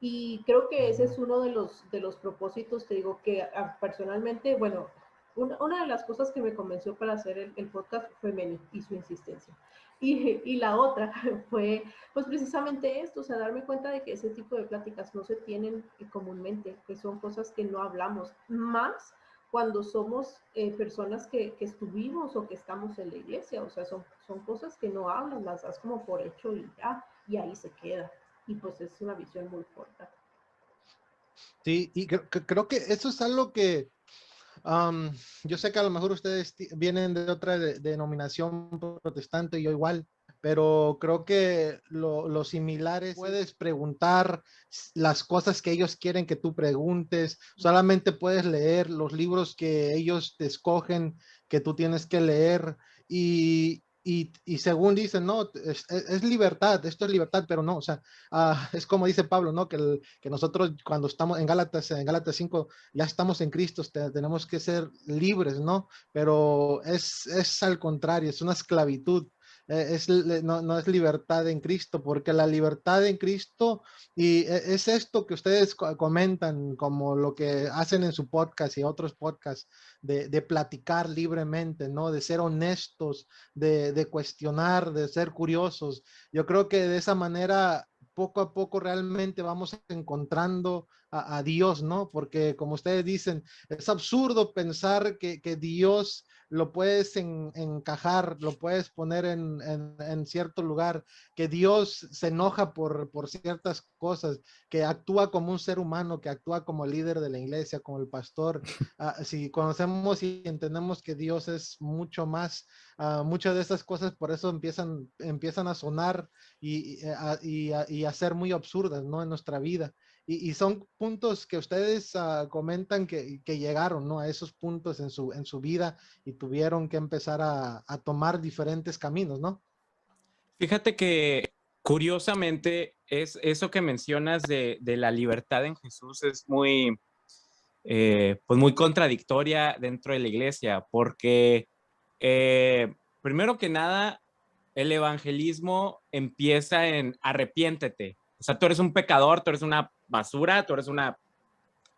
Speaker 3: Y creo que ese es uno de los, de los propósitos, te digo, que ah, personalmente, bueno, una, una, de las cosas que me convenció para hacer el, el podcast fue Meni y su insistencia. Y, y, la otra fue, pues precisamente esto, o sea, darme cuenta de que ese tipo de pláticas no se tienen comúnmente, que son cosas que no hablamos, más cuando somos eh, personas que, que, estuvimos o que estamos en la iglesia, o sea, son, son cosas que no hablan, las das como por hecho y ya, y ahí se queda. Y pues es una visión muy corta.
Speaker 2: Sí, y creo que eso es algo que, Um, yo sé que a lo mejor ustedes vienen de otra de, denominación protestante y yo igual, pero creo que lo, lo, similar es puedes preguntar las cosas que ellos quieren que tú preguntes, solamente puedes leer los libros que ellos te escogen que tú tienes que leer y, y, y, según dicen, no, es, es, libertad, esto es libertad, pero no, o sea, uh, es como dice Pablo, ¿no? Que, el, que, nosotros cuando estamos en Gálatas, en Gálatas 5, ya estamos en Cristo, te, tenemos que ser libres, ¿no? Pero es, es al contrario, es una esclavitud. Eh, es, no, no, es libertad en Cristo, porque la libertad en Cristo, y e, es esto que ustedes comentan, como lo que hacen en su podcast y otros podcasts, de, platicar libremente, ¿no? De ser honestos, de, cuestionar, de ser curiosos. Yo creo que de esa manera poco a poco realmente vamos encontrando a, Dios, ¿no? Porque como ustedes dicen, es absurdo pensar que Dios lo puedes en, encajar, lo puedes poner en, en, en, cierto lugar, que Dios se enoja por, por ciertas cosas, que actúa como un ser humano, que actúa como líder de la iglesia, como el pastor. Uh, si conocemos y entendemos que Dios es mucho más, uh, muchas de esas cosas por eso empiezan, empiezan a sonar y, y, y, y a ser muy absurdas, ¿no? En nuestra vida. Y, son puntos que ustedes uh, comentan que, llegaron ¿no? a esos puntos en su, en su vida y tuvieron que empezar a, a tomar diferentes caminos, ¿no?
Speaker 4: Fíjate que curiosamente es eso que mencionas de, de la libertad en Jesús es muy, eh, pues muy contradictoria dentro de la iglesia, porque eh, primero que nada, el evangelismo empieza en arrepiéntete. O sea, tú eres un pecador, tú eres una basura, tú eres una,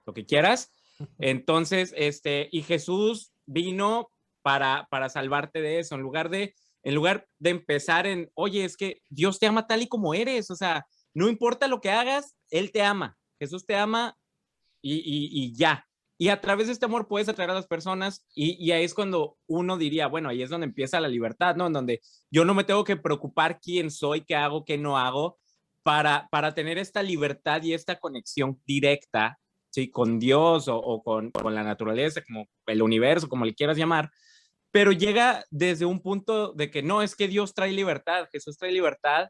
Speaker 4: lo que quieras. Entonces, este, y Jesús vino para, para salvarte de eso, en lugar de, en lugar de empezar en, oye, es que Dios te ama tal y como eres, o sea, no importa lo que hagas, Él te ama, Jesús te ama y, y, y ya. Y a través de este amor puedes atraer a las personas y, y, ahí es cuando uno diría, bueno, ahí es donde empieza la libertad, ¿no? En donde yo no me tengo que preocupar quién soy, qué hago, qué no hago, para, para tener esta libertad y esta conexión directa, ¿sí? Con Dios o, con, con, la naturaleza, como el universo, como le quieras llamar, pero llega desde un punto de que no, es que Dios trae libertad, Jesús trae libertad.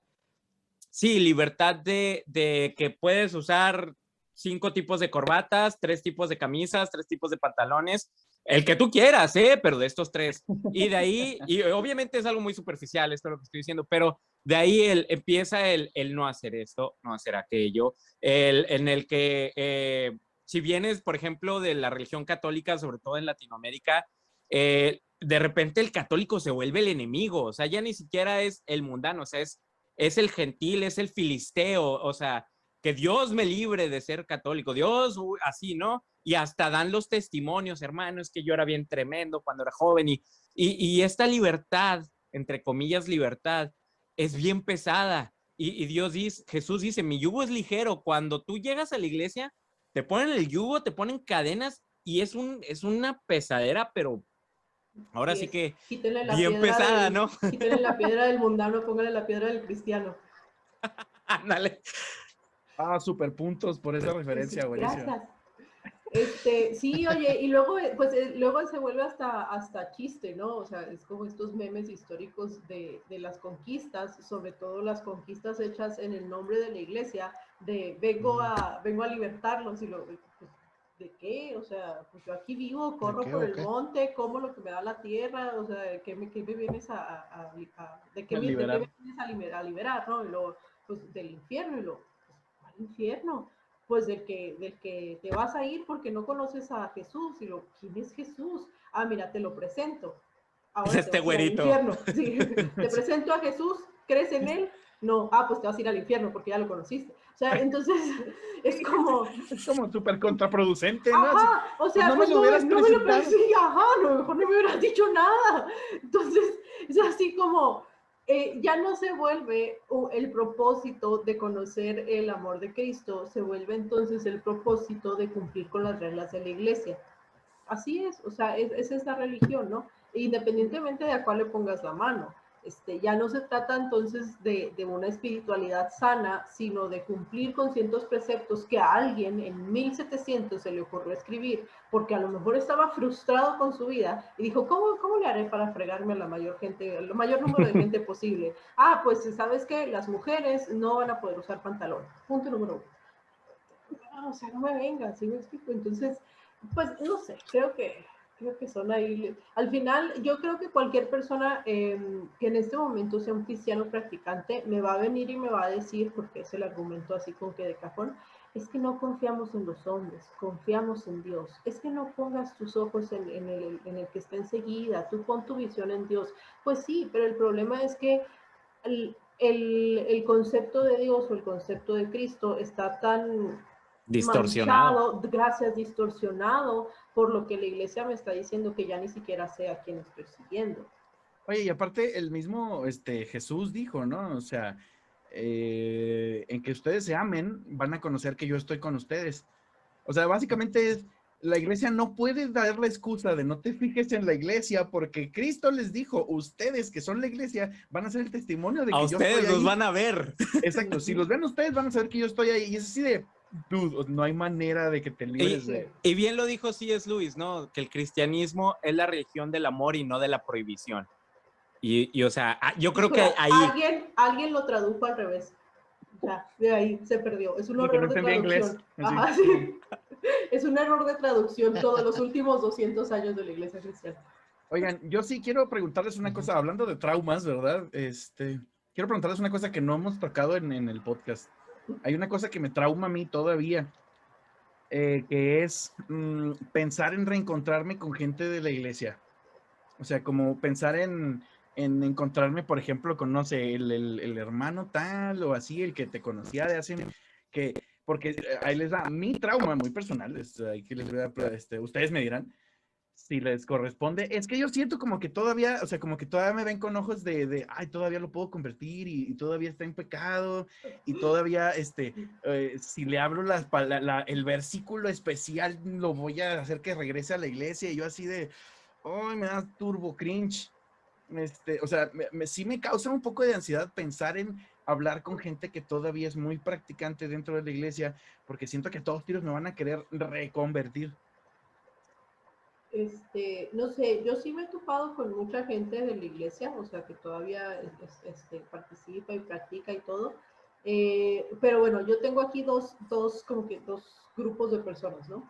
Speaker 4: Sí, libertad de, de que puedes usar cinco tipos de corbatas, tres tipos de camisas, tres tipos de pantalones, el que tú quieras, ¿eh? Pero de estos tres. Y de ahí, y obviamente es algo muy superficial esto lo que estoy diciendo, pero de ahí el, empieza el, no hacer esto, no hacer aquello, el, en el que, eh, si vienes, por ejemplo, de la religión católica, sobre todo en Latinoamérica, eh, de repente el católico se vuelve el enemigo, o sea, ya ni siquiera es el mundano, o sea, es, es el gentil, es el filisteo, o sea, que Dios me libre de ser católico, Dios, así, ¿no? Y hasta dan los testimonios, hermanos, que yo era bien tremendo cuando era joven y, y esta libertad, entre comillas, libertad, es bien pesada. Y, y, Dios dice, Jesús dice, mi yugo es ligero. Cuando tú llegas a la iglesia, te ponen el yugo, te ponen cadenas y es, un, es una pesadera, pero Ahora
Speaker 3: Sí,
Speaker 4: que bien
Speaker 3: piedra
Speaker 4: pesada,
Speaker 3: del-
Speaker 4: ¿no?
Speaker 3: Quítenle la piedra del mundano, pónganle la piedra del cristiano.
Speaker 4: Ándale.
Speaker 5: Ah, super puntos por esa referencia,
Speaker 3: Sí,
Speaker 5: buenísima.
Speaker 3: Gracias. Este, sí, oye, y luego, eh, pues eh, luego se vuelve hasta, hasta chiste, ¿no? O sea, es como estos memes históricos de, de las conquistas, sobre todo las conquistas hechas en el nombre de la iglesia, de vengo a, vengo a libertarlos y lo, pues, ¿de qué? O sea, pues yo aquí vivo, corro
Speaker 2: qué
Speaker 3: por el monte, como lo que me da la tierra, o sea, ¿qué me, qué me vienes a, a- a- a- de qué me, de qué
Speaker 5: liberar.
Speaker 3: me vienes a liberar, ¿no? Y luego, pues del infierno, y luego, pues, ¿cuál infierno? Pues del que, del que te vas a ir porque no conoces a Jesús, y lo, ¿quién es Jesús? Ah, mira, te lo presento. Ahora
Speaker 4: Es
Speaker 3: te
Speaker 4: este güerito.
Speaker 3: Sí, te presento a Jesús, ¿crees en él? No, ah, pues te vas a ir al infierno porque ya lo conociste. O sea, entonces es como,
Speaker 5: Es como súper contraproducente, ¿no?
Speaker 3: Ajá, o sea,
Speaker 5: no me
Speaker 3: pues
Speaker 5: lo
Speaker 3: no, no me lo sí, ajá, a lo mejor no me hubieras dicho nada. Entonces, es así como, eh, ya no se vuelve el propósito de conocer el amor de Cristo, se vuelve entonces el propósito de cumplir con las reglas de la iglesia. Así es, o sea, es, es esta religión, ¿no? Independientemente de a cuál le pongas la mano. Este, ya no se trata entonces de, de una espiritualidad sana, sino de cumplir con ciertos preceptos que a alguien en 1700 se le ocurrió escribir, porque a lo mejor estaba frustrado con su vida y dijo, ¿cómo, cómo le haré para fregarme a la mayor gente, al mayor número de gente posible? Ah, pues sabes que las mujeres no van a poder usar pantalón. Punto número uno. Ah, o sea, no me vengas, ¿sí me explico? Entonces, pues no sé, creo que que son ahí. Al final, yo creo que cualquier persona eh, que en este momento sea un cristiano practicante me va a venir y me va a decir, porque es el argumento así con que de cajón, es que no confiamos en los hombres, confiamos en Dios. Es que no pongas tus ojos en, en el, en el que está enseguida, tú pon tu visión en Dios. Pues sí, pero el problema es que el, el, el concepto de Dios o el concepto de Cristo está tan
Speaker 4: Distorsionado.
Speaker 3: manchado, gracias, distorsionado por lo que la iglesia me está diciendo que ya ni siquiera sé a quién estoy siguiendo.
Speaker 5: Oye, y aparte el mismo este, Jesús dijo, ¿no? O sea, eh, en que ustedes se amen, van a conocer que yo estoy con ustedes. O sea, básicamente es, la iglesia no puede dar la excusa de no te fijes en la iglesia porque Cristo les dijo, ustedes que son la iglesia van a ser el testimonio de que
Speaker 4: A
Speaker 5: yo
Speaker 4: ustedes
Speaker 5: estoy
Speaker 4: los
Speaker 5: ahí".
Speaker 4: van a ver.
Speaker 5: Exacto, si los ven ustedes van a saber que yo estoy ahí. Y es así de, dude, no hay manera de que te libres
Speaker 3: Sí.
Speaker 5: de...
Speaker 4: Y bien lo dijo C.S. Lewis, ¿no? Que el cristianismo es la religión del amor y no de la prohibición. Y, y, o sea, ah, yo creo que ahí,
Speaker 3: Alguien, alguien lo tradujo al revés. Ya, de ahí se perdió. Es un
Speaker 5: Porque no
Speaker 3: error de
Speaker 5: inglés,
Speaker 3: traducción.
Speaker 5: así.
Speaker 3: Ajá, sí. Es un error de traducción todos los últimos 200 años de la iglesia cristiana.
Speaker 5: Oigan, yo sí quiero preguntarles una cosa, hablando de traumas, ¿verdad? Este, quiero preguntarles una cosa que no hemos tocado en, en el podcast. Hay una cosa que me trauma a mí todavía, eh, que es mm, pensar en reencontrarme con gente de la iglesia. O sea, como pensar en, en encontrarme, por ejemplo, con, no sé, el, el- hermano tal o así, el que te conocía de hace, que, porque eh, ahí les da mi trauma muy personal, es, ahí que les voy a- este, ustedes me dirán si les corresponde. Es que yo siento como que todavía, o sea, como que todavía me ven con ojos de, de ay, todavía lo puedo convertir y, todavía está en pecado y todavía, este, eh, si le la- el versículo especial, lo voy a hacer que regrese a la iglesia y yo así de, ay, me da turbo cringe. Este, o sea, me, me- sí me causa un poco de ansiedad pensar en hablar con gente que todavía es muy practicante dentro de la iglesia, porque siento que todos tiros me van a querer reconvertir.
Speaker 3: Este, no sé, yo sí me he topado con mucha gente de la iglesia, o sea, que todavía es- este, participa y practica y todo. Eh, pero bueno, yo tengo aquí dos, dos, como que dos grupos de personas, ¿no?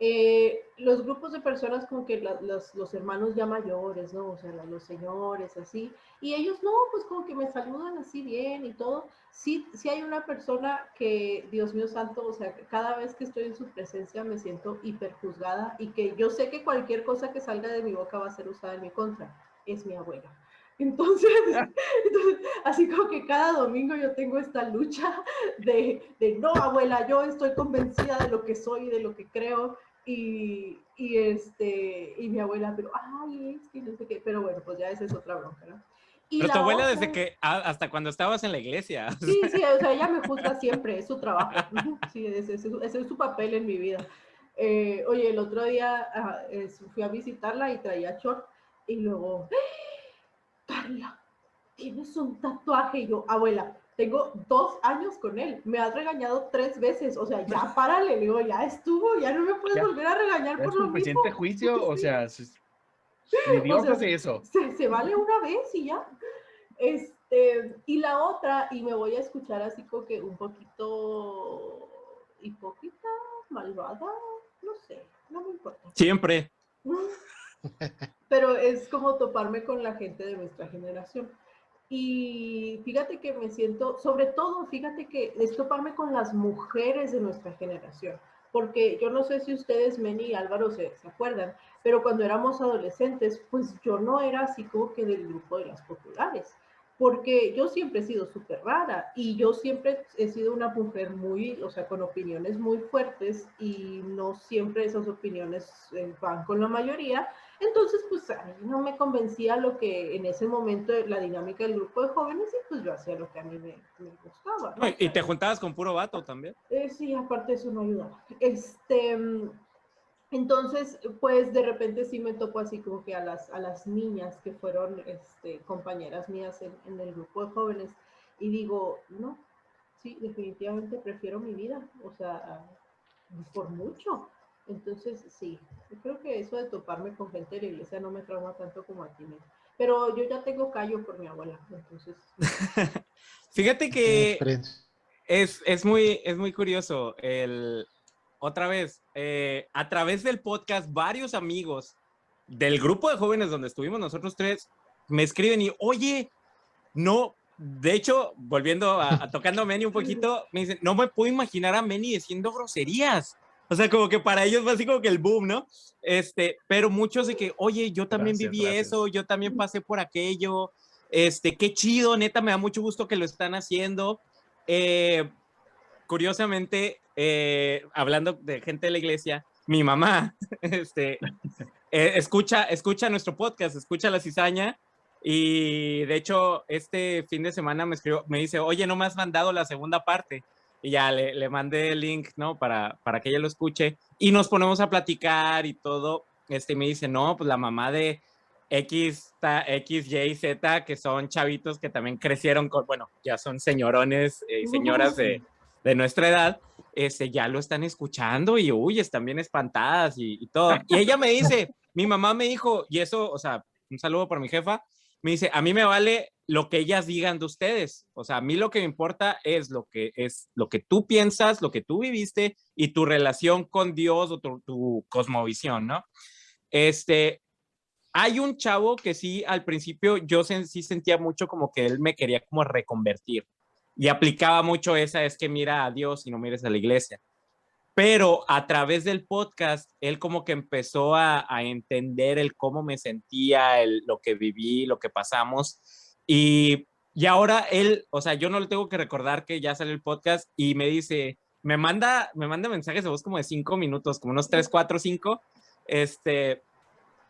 Speaker 3: Eh, los grupos de personas como que la- los, los hermanos ya mayores, ¿no? O sea, los señores, así. Y ellos no, pues como que me saludan así bien y todo. Sí, sí hay una persona que, Dios mío santo, o sea, cada vez que estoy en su presencia me siento hiperjuzgada y que yo sé que cualquier cosa que salga de mi boca va a ser usada en mi contra. Es mi abuela. Entonces, entonces, así como que cada domingo yo tengo esta lucha de, de, no, abuela, yo estoy convencida de lo que soy y de lo que creo. Y, y, este, y mi abuela, pero, ay, es que no sé qué, pero bueno, pues ya esa es otra bronca, ¿no? Y
Speaker 4: pero tu
Speaker 3: la
Speaker 4: abuela
Speaker 3: otra-
Speaker 4: desde que, ah, hasta cuando estabas en la iglesia.
Speaker 3: Sí, sí, o sea, ella me juzga siempre, es su trabajo. Sí, ese, ese- ese es su papel en mi vida. Eh, oye, el otro día ah, fui a visitarla y traía short Y luego, Carla, tienes un tatuaje. Y yo, abuela, tengo dos años con él. Me has regañado tres veces. O sea, ya párale. Le digo, ya estuvo. Ya no me puedes
Speaker 5: Ya-
Speaker 3: volver a regañar
Speaker 5: ¿Es
Speaker 3: por lo mismo.
Speaker 5: suficiente juicio? O sea, Dios
Speaker 3: O sea,
Speaker 5: hace eso.
Speaker 3: se, se vale una vez y ya. Este, y la otra, y me voy a escuchar así como que un poquito hipócrita, malvada, no sé, no me importa.
Speaker 4: Siempre.
Speaker 3: Pero es como toparme con la gente de nuestra generación. Y fíjate que me siento, sobre todo, fíjate que es toparme con las mujeres de nuestra generación. Porque yo no sé si ustedes, Meni y Álvaro, se, se acuerdan, pero cuando éramos adolescentes, pues yo no era así como que del grupo de las populares. Porque yo siempre he sido súper rara y yo siempre he sido una mujer muy, o sea, con opiniones muy fuertes y no siempre esas opiniones eh, van con la mayoría. Entonces, pues a mí no me convencía lo que en ese momento la dinámica del grupo de jóvenes y pues yo hacía lo que a mí me, me gustaba.
Speaker 4: y te juntabas con puro vato también.
Speaker 3: eh, sí, aparte eso no ayudaba. Este, entonces, pues de repente sí me topo así como que a las, a las niñas que fueron este, compañeras mías en, en el grupo de jóvenes y digo, no, sí, definitivamente prefiero mi vida, o sea, por mucho. Entonces, sí, yo creo que eso de toparme con gente de la iglesia no me trauma tanto como a ti, Mel. Pero yo ya tengo callo por mi abuela, entonces.
Speaker 4: Fíjate que es, es, muy, es muy curioso. El, otra vez, eh, a través del podcast, varios amigos del grupo de jóvenes donde estuvimos nosotros tres me escriben y, oye, no, de hecho, volviendo a, a tocando a Meni un poquito, me dicen, no me puedo imaginar a Meni diciendo groserías. O sea, como que para ellos fue así como que el boom, ¿no? Este, pero muchos de que, oye, yo también
Speaker 5: Gracias,
Speaker 4: viví
Speaker 5: gracias.
Speaker 4: eso, yo también pasé por aquello, este, qué chido, neta, me da mucho gusto que lo están haciendo. Eh, curiosamente, eh, hablando de gente de la iglesia, mi mamá, este, eh, escucha, escucha nuestro podcast, escucha la cizaña y de hecho este fin de semana me escribió, me dice, oye, no me has mandado la segunda parte y ya le, le mandé el link, ¿no? Para, para que ella lo escuche y nos ponemos a platicar y todo. Este me dice, no, pues la mamá de X, ta- X, Y, Z, que son chavitos que también crecieron con, bueno, ya son señorones y señoras de, de nuestra edad, este, ya lo están escuchando y, uy, están bien espantadas y, y todo. Y ella me dice, mi mamá me dijo, y eso, o sea, un saludo para mi jefa, me dice, a mí me vale lo que ellas digan de ustedes. O sea, a mí lo que me importa es lo que es lo que tú piensas, lo que tú viviste y tu relación con Dios o tu, tu cosmovisión, ¿no? Este, hay un chavo que sí, al principio yo sí sentía mucho como que él me quería como reconvertir y aplicaba mucho esa, es que mira a Dios y no mires a la iglesia. Pero a través del podcast, él como que empezó a, a entender el cómo me sentía, el, lo que viví, lo que pasamos. Y, y ahora él, o sea, yo no le tengo que recordar que ya sale el podcast y me dice, me manda, me manda mensajes de voz como de cinco minutos, como unos tres, cuatro, cinco, este,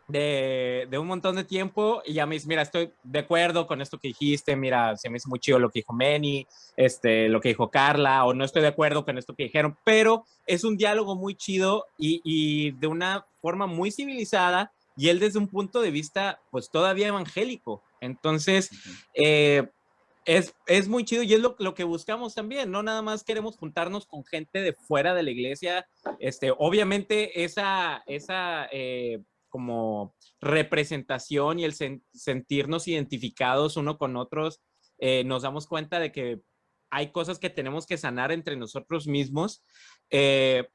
Speaker 4: de, de un montón de tiempo y ya me dice, mira, estoy de acuerdo con esto que dijiste, mira, se me hizo muy chido lo que dijo Manny, este, lo que dijo Carla, o no estoy de acuerdo con esto que dijeron, pero es un diálogo muy chido y, y de una forma muy civilizada y él desde un punto de vista, pues todavía evangélico. Entonces, eh, es, es muy chido y es lo, lo que buscamos también, no nada más queremos juntarnos con gente de fuera de la iglesia, este, obviamente esa, esa eh, como representación y el sen- sentirnos identificados uno con otros, eh, nos damos cuenta de que hay cosas que tenemos que sanar entre nosotros mismos, eh,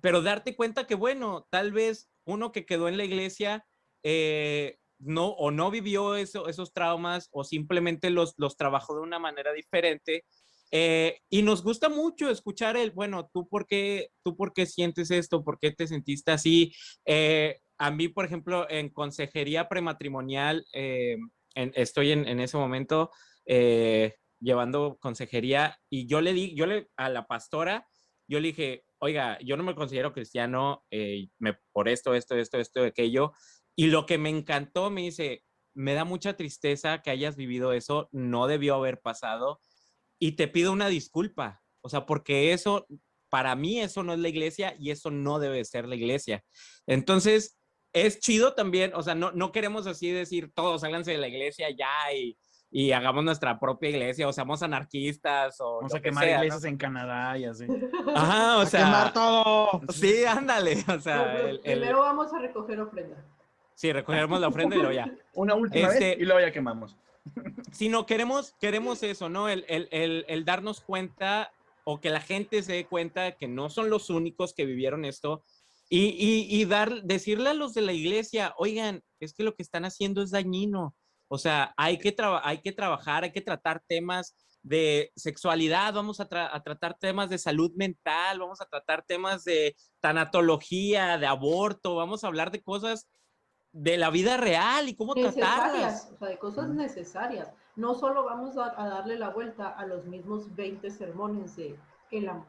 Speaker 4: pero darte cuenta que, bueno, tal vez uno que quedó en la iglesia eh, no o no vivió eso, esos traumas o simplemente los, los trabajó de una manera diferente. eh, y nos gusta mucho escuchar el, bueno, ¿tú por qué, tú por qué sientes esto? ¿Por qué te sentiste así? Eh, a mí, por ejemplo, en consejería prematrimonial, eh, estoy en, ese momento eh, llevando consejería y yo le di, yo le, a la pastora, yo le dije, oiga, yo no me considero cristiano eh, por esto, esto, esto, esto, aquello. Y lo que me encantó, me dice, me da mucha tristeza que hayas vivido eso, no debió haber pasado y te pido una disculpa. O sea, porque eso, para mí eso no es la iglesia y eso no debe ser la iglesia. Entonces, es chido también, o sea, no, no queremos así decir todos sálganse de la iglesia ya y, y hagamos nuestra propia iglesia o seamos anarquistas o
Speaker 5: Vamos
Speaker 4: lo
Speaker 5: a
Speaker 4: que
Speaker 5: quemar iglesias en Canadá y así.
Speaker 4: Ajá, o
Speaker 2: A quemar
Speaker 4: sea,
Speaker 2: todo.
Speaker 4: sí, ándale, o sea,
Speaker 3: No,
Speaker 4: el- el-
Speaker 3: Primero vamos a recoger ofrenda.
Speaker 4: sí, recogeremos la ofrenda y luego ya.
Speaker 5: Una última
Speaker 4: Este-
Speaker 5: vez y luego ya quemamos.
Speaker 4: Si no queremos, queremos eso, ¿no? El, el, el, el darnos cuenta o que la gente se dé cuenta que no son los únicos que vivieron esto y, y, y dar, decirle a los de la iglesia, oigan, es que lo que están haciendo es dañino. O sea, hay que, hay que trabajar, hay que tratar temas de sexualidad, vamos a, tra- a tratar temas de salud mental, vamos a tratar temas de tanatología, de aborto, vamos a hablar de cosas de la vida real y cómo tratarlas.
Speaker 3: o sea, de cosas necesarias. No solo vamos a, a darle la vuelta a los mismos 20 sermones de el amor.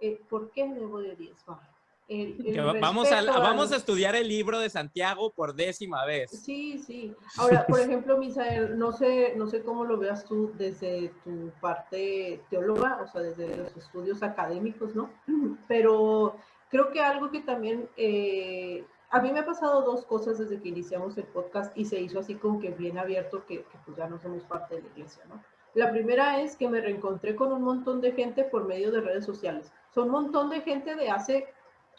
Speaker 3: Eh, ¿Por qué debo de diezmar? El, el
Speaker 4: vamos, a, vamos a estudiar el libro de Santiago por décima vez.
Speaker 3: Sí, sí. Ahora, por ejemplo, Misael, no sé, no sé cómo lo veas tú desde tu parte teóloga, o sea, desde los estudios académicos, ¿no? Pero creo que algo que también, eh, a mí me ha pasado dos cosas desde que iniciamos el podcast y se hizo así como que bien abierto, que, que pues ya no somos parte de la iglesia, ¿no? La primera es que me reencontré con un montón de gente por medio de redes sociales. Son un montón de gente de hace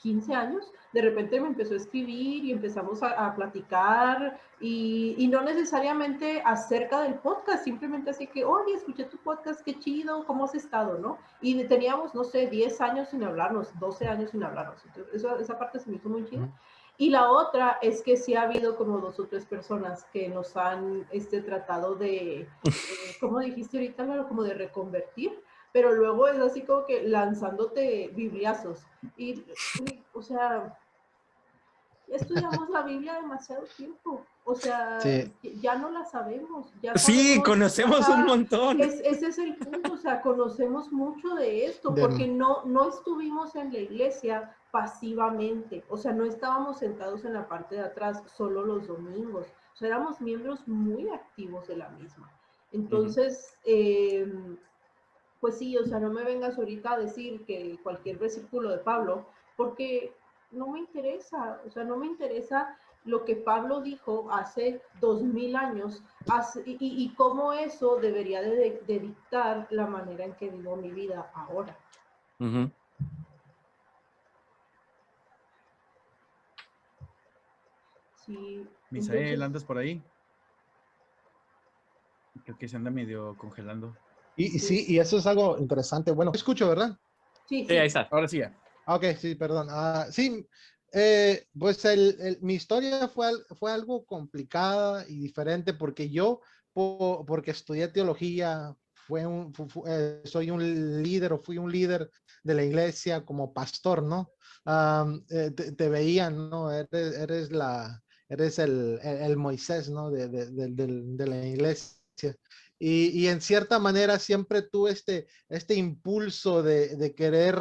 Speaker 3: 15 años, de repente me empezó a escribir y empezamos a, a platicar y, y no necesariamente acerca del podcast, simplemente así que, oye, escuché tu podcast, qué chido, ¿cómo has estado, no? Y teníamos, no sé, 10 años sin hablarnos, 12 años sin hablarnos. Entonces, eso- esa parte se me hizo muy chida. Y la otra es que sí ha habido como dos o tres personas que nos han este, tratado de, eh, ¿cómo dijiste ahorita, Álvaro? Como de reconvertir, pero luego es así como que lanzándote bibliazos. Y, o sea, estudiamos la Biblia demasiado tiempo. O sea,
Speaker 2: Sí.
Speaker 3: ya no la sabemos. Ya
Speaker 4: Sí, conocemos un montón.
Speaker 3: es- ese es el punto, o sea, conocemos mucho de esto,
Speaker 2: De-
Speaker 3: porque no, no estuvimos en la iglesia pasivamente, o sea, no estábamos sentados en la parte de atrás solo los domingos, o sea, éramos miembros muy activos de la misma. Entonces, eh, pues sí, o sea, no me vengas ahorita a decir que cualquier versículo de Pablo, porque no me interesa, o sea, no me interesa lo que Pablo dijo hace dos mil años hace- y, cómo eso debería de, dictar la manera en que vivo mi vida ahora. Sí,
Speaker 5: Misael,
Speaker 3: entonces-
Speaker 5: ¿andas por ahí? Creo que se anda medio congelando.
Speaker 2: Y, y sí, y eso es algo interesante. Bueno, escucho, ¿verdad?
Speaker 3: sí,
Speaker 4: Sí,
Speaker 3: sí.
Speaker 4: ahí está.
Speaker 5: Ahora sí ya.
Speaker 2: Ah, Ok, sí, perdón. Ah, sí, eh, pues el, el- mi historia fue, fue algo complicada y diferente porque yo, po- porque estudié teología, fue un, fu- fu- eh, soy un líder o fui un líder de la iglesia como pastor, ¿no? Am, eh, te, te veían, ¿no? Eres, eres la, eres el, el- el Moisés, ¿no? De, de- de- de la iglesia. Y, en cierta manera siempre tuve este, este impulso de, de querer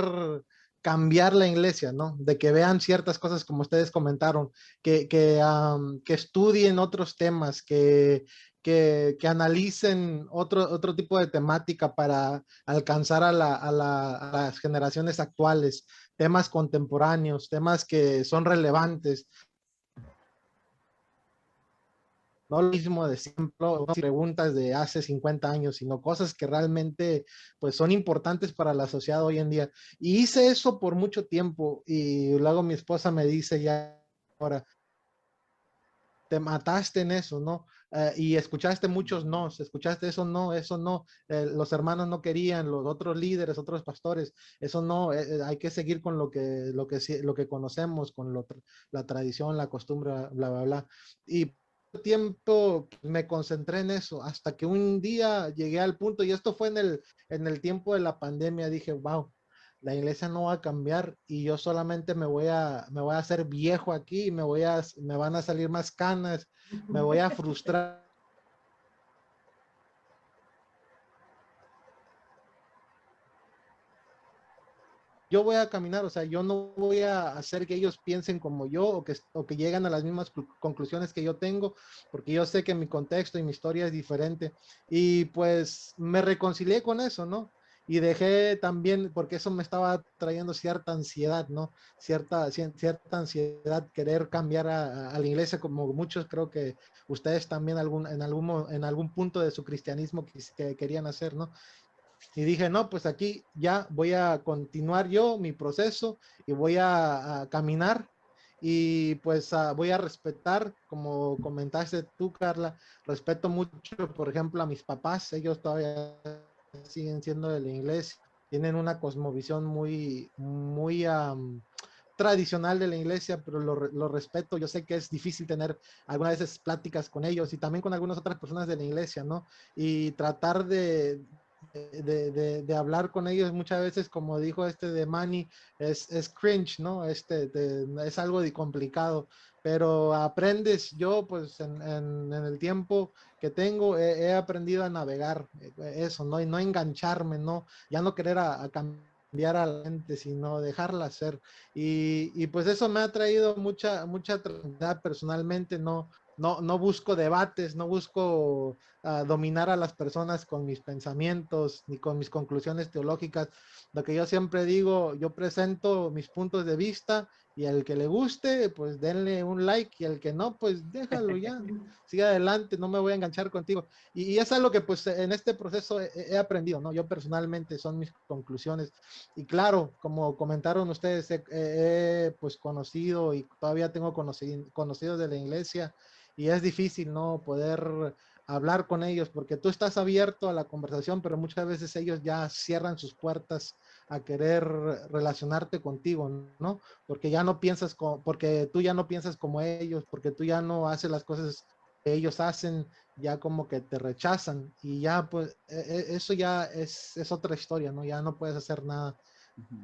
Speaker 2: cambiar la iglesia, ¿no? De que vean ciertas cosas como ustedes comentaron, que, que, estudien otros temas, que, que, que analicen otro, otro tipo de temática para alcanzar a la- a las generaciones actuales, temas contemporáneos, temas que son relevantes. No lo mismo de siempre, preguntas de hace 50 años, sino cosas que realmente pues son importantes para la sociedad hoy en día. Y hice eso por mucho tiempo y luego mi esposa me dice ya ahora, te mataste en eso, ¿no? Eh, y escuchaste muchos no, escuchaste eso no, eso no, eh, los hermanos no querían, los otros líderes, otros pastores, eso no, eh, eh, hay que seguir con lo que, lo que, lo que conocemos, con lo la tradición, la costumbre, bla, bla, bla. Y tiempo me concentré en eso hasta que un día llegué al punto y esto fue en el en el tiempo de la pandemia dije wow la iglesia no va a cambiar y yo solamente me voy a me voy a hacer viejo aquí me voy a me van a salir más canas me voy a frustrar yo voy a caminar, o sea, yo no voy a hacer que ellos piensen como yo o que, o que lleguen a las mismas clu- conclusiones que yo tengo, porque yo sé que mi contexto y mi historia es diferente. Y pues me reconcilié con eso, ¿no? y dejé también, porque eso me estaba trayendo cierta ansiedad, ¿no? Cierta, cierta ansiedad, querer cambiar a, la iglesia, como muchos creo que ustedes también algún, en, algún, en algún punto de su cristianismo que, querían hacer, ¿no? Y dije, no, pues aquí ya voy a continuar yo mi proceso y voy a, caminar y pues voy a respetar, como comentaste tú, Carla, respeto mucho, por ejemplo, a mis papás, ellos todavía siguen siendo de la iglesia, tienen una cosmovisión muy, muy tradicional de la iglesia, pero lo, lo, respeto. Yo sé que es difícil tener algunas veces pláticas con ellos y también con algunas otras personas de la iglesia, ¿no? Y tratar de, de, de, de, hablar con ellos muchas veces, como dijo este de Manny, es, es cringe, ¿no? Este, es algo de complicado pero aprendes, yo pues en, en, el tiempo que tengo he, aprendido a navegar eh, eso, ¿no? Y no engancharme, ¿no? Ya no querer a, cambiar a la gente, sino dejarla ser. Y, y, pues eso me ha traído mucha, mucha tranquilidad personalmente, no, no, no busco debates, no busco uh, dominar a las personas con mis pensamientos ni con mis conclusiones teológicas. Lo que yo siempre digo, yo presento mis puntos de vista y al que le guste, pues denle un like y al que no, pues déjalo ya, sigue adelante, no me voy a enganchar contigo. Y, y es algo que pues en este proceso he, aprendido, ¿no? Yo personalmente son mis conclusiones. Y claro, como comentaron ustedes, he, pues conocido y todavía tengo conocido, conocidos de la iglesia y es difícil, ¿no? Poder hablar con ellos porque tú estás abierto a la conversación, pero muchas veces ellos ya cierran sus puertas a querer relacionarte contigo, ¿no? Porque ya no piensas, como, porque tú ya no piensas como ellos, porque tú ya no haces las cosas que ellos hacen, ya como que te rechazan y ya pues e, e, eso ya es, es otra historia, ¿no? Ya no puedes hacer nada,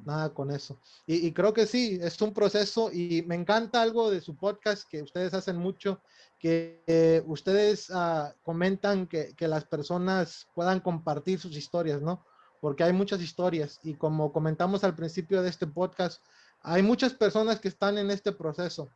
Speaker 2: nada con eso. Y, creo que sí, es un proceso y me encanta algo de su podcast que ustedes hacen mucho, que eh, ustedes uh, comentan que, que las personas puedan compartir sus historias, ¿no? porque hay muchas historias y como comentamos al principio de este podcast, hay muchas personas que están en este proceso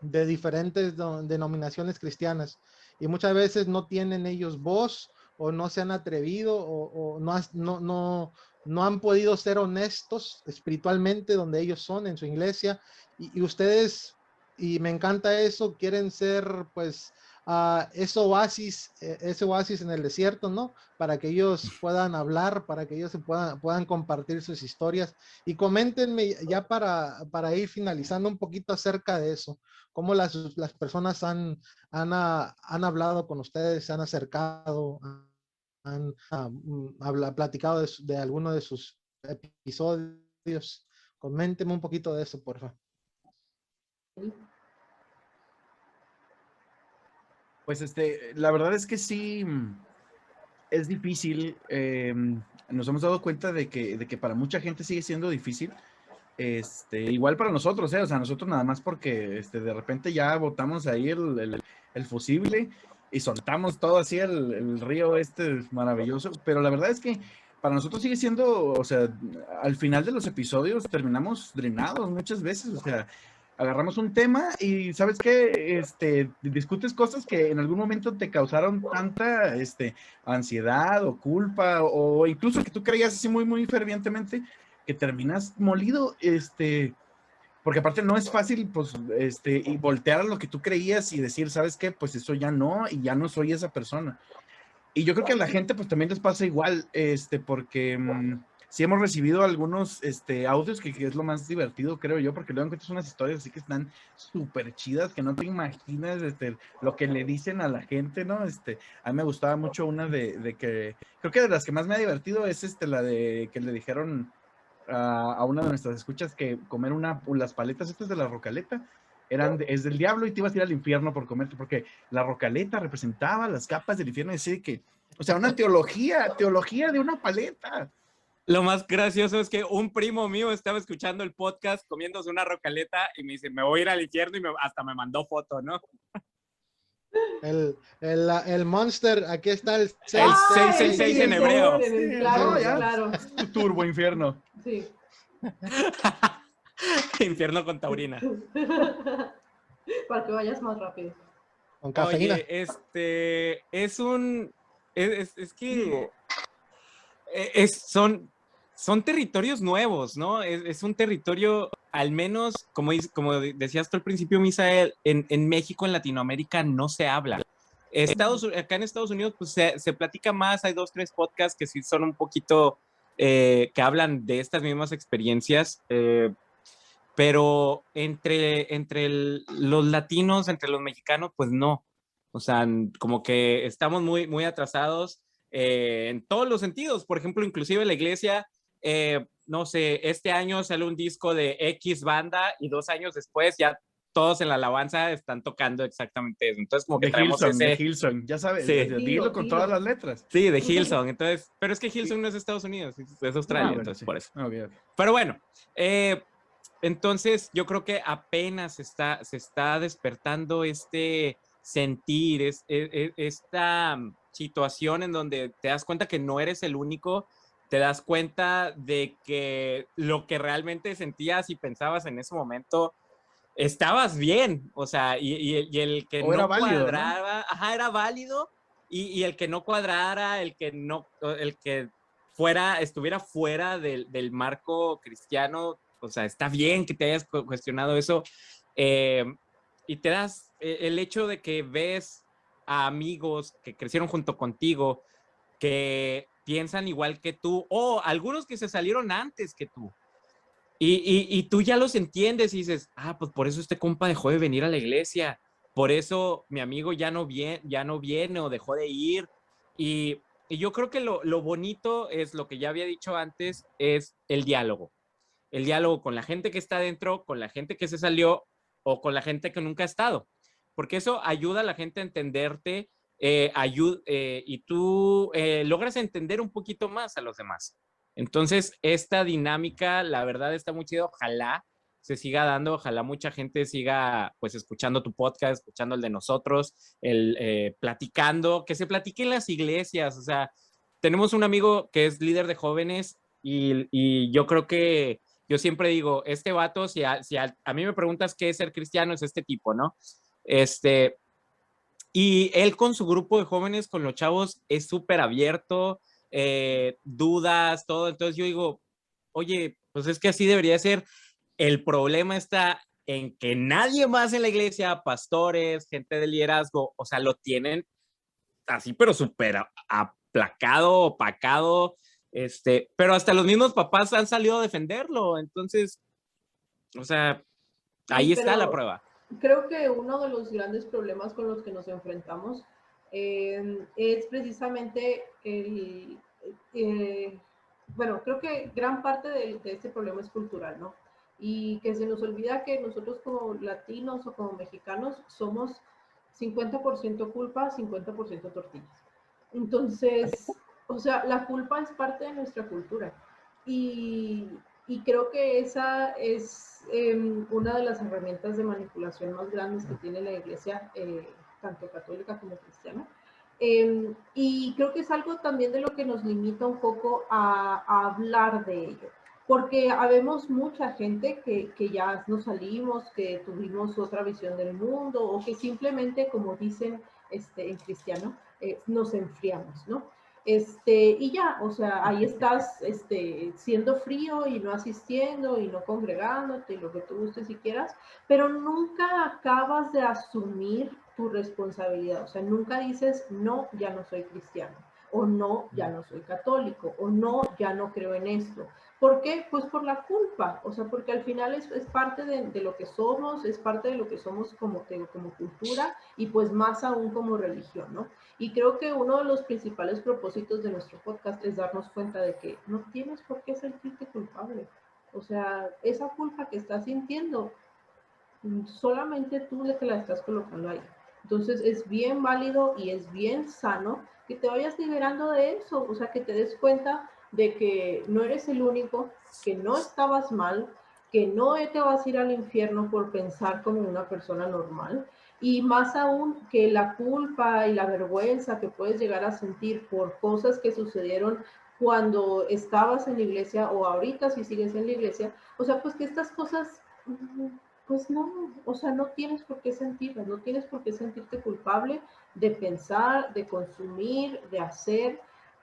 Speaker 2: de diferentes denominaciones cristianas y muchas veces no tienen ellos voz o no se han atrevido o, no, no, no, no, han podido ser honestos espiritualmente donde ellos son en su iglesia y, y ustedes, y me encanta eso, quieren ser pues ese oasis, e, ese oasis en el desierto, ¿no? Para que ellos puedan hablar, para que ellos se puedan, puedan compartir sus historias. Y coméntenme ya para, para ir finalizando un poquito acerca de eso, cómo las, las personas han, han, ah, han hablado con ustedes, se han acercado, han, ah, mm, platicado de, de alguno de sus episodios. Coméntenme un poquito de eso, por favor.
Speaker 5: Pues este, la verdad es que sí, mm, es difícil. Em, nos hemos dado cuenta de que, de que para mucha gente sigue siendo difícil. Este, igual para nosotros, ¿eh? o sea, nosotros nada más porque este, de repente ya botamos ahí el, el, fusible y soltamos todo así el, río este maravilloso, pero la verdad es que para nosotros sigue siendo, o sea, al final de los episodios terminamos drenados muchas veces, o sea, agarramos un tema y sabes qué, este, discutes cosas que en algún momento te causaron tanta este, ansiedad o culpa o incluso que tú creías así muy, muy fervientemente que terminas molido, este, porque aparte no es fácil, pues, este, y voltear a lo que tú creías y decir, ¿sabes qué? Pues eso ya no, y ya no soy esa persona. Y yo creo que a la gente, pues, también les pasa igual, este, porque... Mm, sí hemos recibido algunos este, audios que, es lo más divertido, creo yo, porque luego encuentras unas historias así que están súper chidas, que no te imaginas este, lo que le dicen a la gente, ¿no? Este, a mí me gustaba mucho una de, de que, creo que de las que más me ha divertido es este, la de que le dijeron a, una de nuestras escuchas que comer una, las paletas estas de la rocaleta, eran es del diablo y te ibas a ir al infierno por comerte, porque la rocaleta representaba las capas del infierno así que, o sea, una teología, teología de una paleta.
Speaker 4: Lo más gracioso es que un primo mío estaba escuchando el podcast comiéndose una rocaleta y me dice, me voy a ir al infierno y hasta me mandó foto, ¿no?
Speaker 2: El, el, el Monster, aquí está el
Speaker 4: 666 en hebreo.
Speaker 3: Claro, claro.
Speaker 5: Turbo infierno.
Speaker 3: Sí.
Speaker 4: infierno con taurina.
Speaker 3: Para que vayas más rápido.
Speaker 2: Con cafeína.
Speaker 4: Oye, este, es un, es, es que eh, es, son son territorios nuevos, ¿no? Es, un territorio, al menos, como, como decías tú al principio, Misael, en, en México, en Latinoamérica, no se habla. Estados, acá en Estados Unidos, pues se, se, platica más, hay dos, tres podcasts que sí son un poquito, eh, que hablan de estas mismas experiencias, eh, pero entre, entre los latinos, entre los mexicanos, pues no. O sea, como que estamos muy, muy atrasados eh, en todos los sentidos. Por ejemplo, inclusive la iglesia, no sé, este año sale un disco de X banda y dos años después ya todos en la alabanza están tocando exactamente eso. Entonces, como que
Speaker 5: de
Speaker 4: traemos
Speaker 5: Hillsong,
Speaker 4: ese...
Speaker 5: de Hillsong, ya sabes,
Speaker 4: Sí.
Speaker 5: dilo con todas las letras.
Speaker 4: Sí, de Hillsong. Entonces, pero es que Hillsong no es Estados Unidos, es Australia,
Speaker 5: Ah, bueno,
Speaker 4: entonces
Speaker 5: sí.
Speaker 4: por eso.
Speaker 5: Ok.
Speaker 4: Pero bueno, eh, entonces yo creo que apenas se está, se está despertando este sentir, es, e- e- esta mm, situación en donde te das cuenta que no eres el único, te das cuenta de que lo que realmente sentías y pensabas en ese momento, estabas bien, o sea, y, y- y el que
Speaker 5: O
Speaker 4: no
Speaker 5: era válido, ¿no?
Speaker 4: cuadraba, ajá, era válido, y, y el que no cuadrara, el que no, el que fuera, estuviera fuera del, del marco cristiano, o sea, está bien que te hayas cu- cuestionado eso, eh, y te das eh, el hecho de que ves a amigos que crecieron junto contigo, que piensan igual que tú, o algunos que se salieron antes que tú. Y, y, tú ya los entiendes y dices, ah, pues por eso este compa dejó de venir a la iglesia, por eso mi amigo ya no viene, ya no viene o dejó de ir. Y, y yo creo que lo, lo bonito es lo que ya había dicho antes, es el diálogo. El diálogo con la gente que está dentro, con la gente que se salió o con la gente que nunca ha estado. Porque eso ayuda a la gente a entenderte eh, ayu- eh, y tú eh, logras entender un poquito más a los demás. Entonces, esta dinámica, la verdad, está muy chido. Ojalá se siga dando, ojalá mucha gente siga pues escuchando tu podcast, escuchando el de nosotros, el eh, platicando, que se platique en las iglesias. O sea, tenemos un amigo que es líder de jóvenes y, y yo creo que yo siempre digo, este vato, si, a, si a, a mí me preguntas qué es ser cristiano, es este tipo, ¿no? Este, y él con su grupo de jóvenes, con los chavos, es súper abierto, eh, dudas, todo. Entonces yo digo, oye, pues es que así debería ser. El problema está en que nadie más en la iglesia, pastores, gente de liderazgo, o sea, lo tienen así, pero súper aplacado, opacado, este, pero hasta los mismos papás han salido a defenderlo. Entonces, o sea, ahí
Speaker 3: Sí,
Speaker 4: está la prueba.
Speaker 3: Creo que uno de los grandes problemas con los que nos enfrentamos eh, es precisamente el, eh, bueno, creo que gran parte de, de este problema es cultural, ¿no? Y que se nos olvida que nosotros como latinos o como mexicanos somos 50% culpa, 50% tortillas. Entonces, o sea, la culpa es parte de nuestra cultura. Y, y creo que esa es eh, una de las herramientas de manipulación más grandes que tiene la iglesia, eh, tanto católica como cristiana. Eh, y creo que es algo también de lo que nos limita un poco a, a hablar de ello, porque habemos mucha gente que, que, ya nos salimos, que tuvimos otra visión del mundo o que simplemente, como dicen este, en cristiano, eh, nos enfriamos, ¿no? Este, y ya, o sea, ahí estás este, siendo frío y no asistiendo y no congregándote y lo que tú gustes si quieras, pero nunca acabas de asumir tu responsabilidad, o sea, nunca dices, no, ya no soy cristiano, o no, ya no soy católico, o no, ya no creo en esto. ¿Por qué? Pues por la culpa, o sea, porque al final es, parte de, lo que somos, es parte de lo que somos como, como cultura y pues más aún como religión, ¿no? Y creo que uno de los principales propósitos de nuestro podcast es darnos cuenta de que no tienes por qué sentirte culpable. O sea, esa culpa que estás sintiendo, solamente tú le te la estás colocando ahí. Entonces es bien válido y es bien sano que te vayas liberando de eso, o sea, que te des cuenta de que no eres el único, que no estabas mal, que no te vas a ir al infierno por pensar como una persona normal. Y más aún que la culpa y la vergüenza que puedes llegar a sentir por cosas que sucedieron cuando estabas en la iglesia o ahorita si sigues en la iglesia, o sea, pues que estas cosas, pues no, o sea, no tienes por qué sentirlas, no tienes por qué sentirte culpable de pensar, de consumir, de hacer,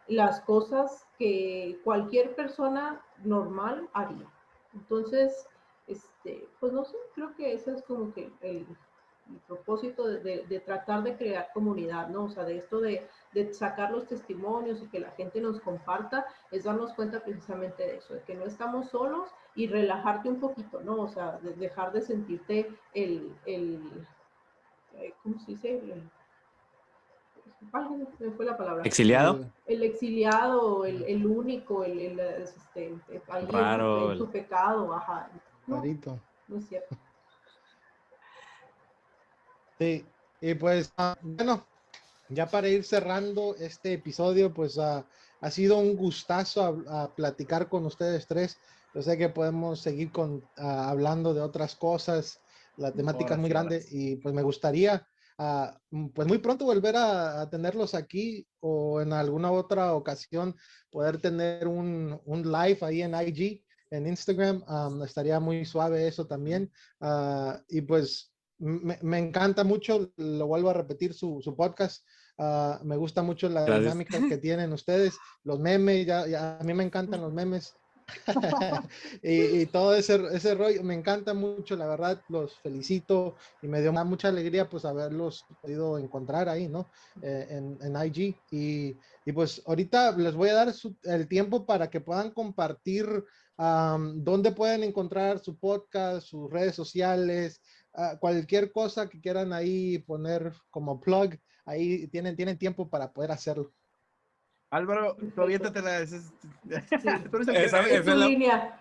Speaker 3: las cosas que cualquier persona normal haría. Entonces, este, pues no sé, creo que ese es como que el, propósito de, tratar de crear comunidad, ¿no? O sea, de esto de, sacar los testimonios y que la gente nos comparta, es darnos cuenta precisamente de eso, de que no estamos solos y relajarte un poquito, ¿no? O sea, de dejar de sentirte el, el eh, ¿cómo se dice? ¿Cuál fue la palabra?
Speaker 4: ¿Exiliado?
Speaker 3: El exiliado, el, el único, el, el, este, el,
Speaker 4: Raro,
Speaker 3: el, su pecado, ajá. No,
Speaker 2: Clarito.
Speaker 3: no es cierto.
Speaker 2: Sí, y pues uh, bueno, ya para ir cerrando este episodio, pues uh, ha sido un gustazo a, a, platicar con ustedes tres. Yo sé que podemos seguir con, uh, hablando de otras cosas, la temática es muy grande y pues me gustaría pues muy pronto volver a, a, tenerlos aquí o en alguna otra ocasión poder tener un, un live ahí en IG, en Instagram. Um, estaría muy suave eso también. y pues me, me, encanta mucho, lo vuelvo a repetir, su, su podcast. Uh, me gusta mucho la
Speaker 4: Gracias.
Speaker 2: dinámica que tienen ustedes, los memes, ya, ya, a mí me encantan los memes. y, todo ese, ese rollo, me encanta mucho, la verdad, los felicito y me dio mucha alegría pues haberlos podido encontrar ahí, ¿no? Eh, en, en, IG. Y, y, pues ahorita les voy a dar el tiempo para que puedan compartir dónde pueden encontrar su podcast, sus redes sociales, uh, cualquier cosa que quieran ahí poner como plug, ahí tienen, tienen tiempo para poder hacerlo.
Speaker 5: Álvaro, tú aviéntatela. Es,
Speaker 3: esa, es, la, línea.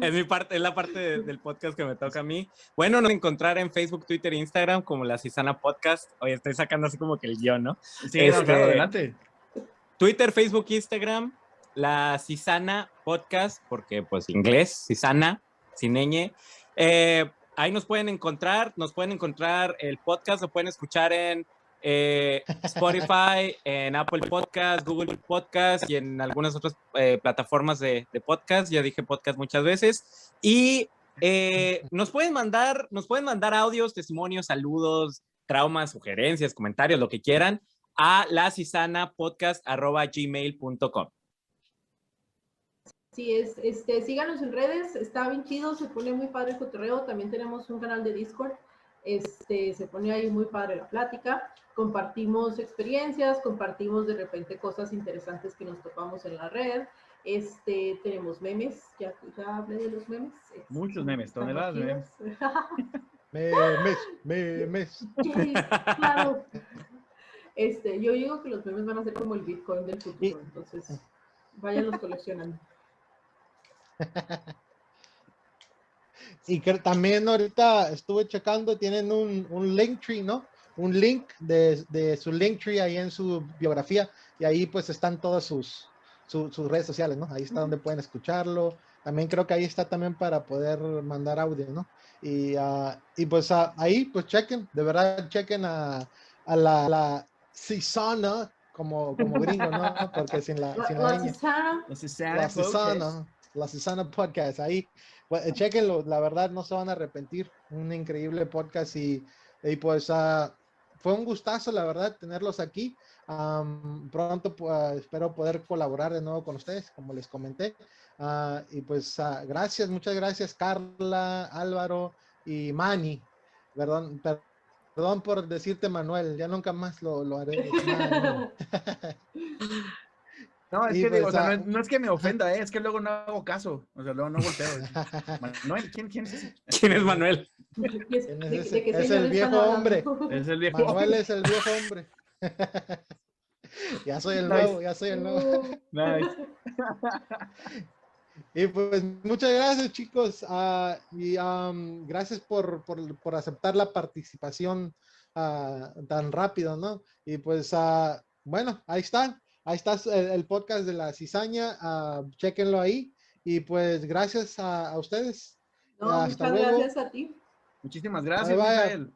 Speaker 4: es, mi parte, es la parte de, del podcast que me toca a mí. Bueno, nos encontrar en Facebook, Twitter e Instagram como la Cisana Podcast. Oye, estoy sacando así como que el guion, ¿no?
Speaker 5: Sí, este, no, claro, adelante.
Speaker 4: Twitter, Facebook, Instagram, la Cisana Podcast, porque pues inglés, Cisana, sin ñ. Eh, ahí nos pueden encontrar, nos pueden encontrar el podcast, lo pueden escuchar en eh, Spotify, en Apple Podcast, Google Podcast y en algunas otras eh, plataformas de, podcast. Ya dije podcast muchas veces. Y eh, nos pueden mandar, nos pueden mandar audios, testimonios, saludos, traumas, sugerencias, comentarios, lo que quieran a la gmail.com.
Speaker 3: Sí, es, este, síganos en redes, está bien chido, se pone muy padre el cotorreo, también tenemos un canal de Discord, este, se pone ahí muy padre la plática, compartimos experiencias, compartimos de repente cosas interesantes que nos topamos en la red, este, tenemos memes, ya, ya hablé de los memes.
Speaker 5: Muchos memes, toneladas de memes.
Speaker 2: memes, memes.
Speaker 3: Sí, claro. Este, yo digo que los memes van a ser como el Bitcoin del futuro, entonces váyanlos coleccionando.
Speaker 2: Y que también ahorita estuve checando, tienen un, un link tree, ¿no? Un link de, de, su link tree ahí en su biografía y ahí pues están todas sus, su, sus redes sociales, ¿no? Ahí está donde pueden escucharlo. También creo que ahí está también para poder mandar audio, ¿no? Y, uh, y pues uh, ahí pues chequen, de verdad chequen a, a la, la Cisana como, como gringo, ¿no? Porque sin la, sin la,
Speaker 3: la Cisana.
Speaker 5: La Cisana.
Speaker 2: La Cisana Podcast. Ahí, bueno, chequenlo, la verdad no se van a arrepentir. Un increíble podcast y, y pues uh, fue un gustazo, la verdad, tenerlos aquí. Um, pronto uh, espero poder colaborar de nuevo con ustedes, como les comenté. Uh, y pues gracias, muchas gracias, Carla, Álvaro y Manny. Perdón, perdón por decirte Manuel, ya nunca más lo, lo haré.
Speaker 5: No, es y que pues, digo, o sea, no, no, es que me ofenda, ¿eh? es que luego no hago caso, o sea, luego no volteo. Manuel, ¿quién, quién es ese?
Speaker 4: ¿Quién es Manuel?
Speaker 2: ¿Es, el viejo hombre.
Speaker 5: Es el viejo
Speaker 2: Manuel es el viejo hombre. ya soy el nice. nuevo, ya soy el nuevo.
Speaker 5: Nice.
Speaker 2: Y pues muchas gracias chicos uh, y um, gracias por, por, por, aceptar la participación uh, tan rápido, ¿no? Y pues uh, bueno, ahí están ahí está el, podcast de la cizaña, ah, chequenlo ahí. Y pues gracias a, ustedes.
Speaker 3: No, muchas gracias a ti.
Speaker 5: Muchísimas gracias,
Speaker 2: bye, bye.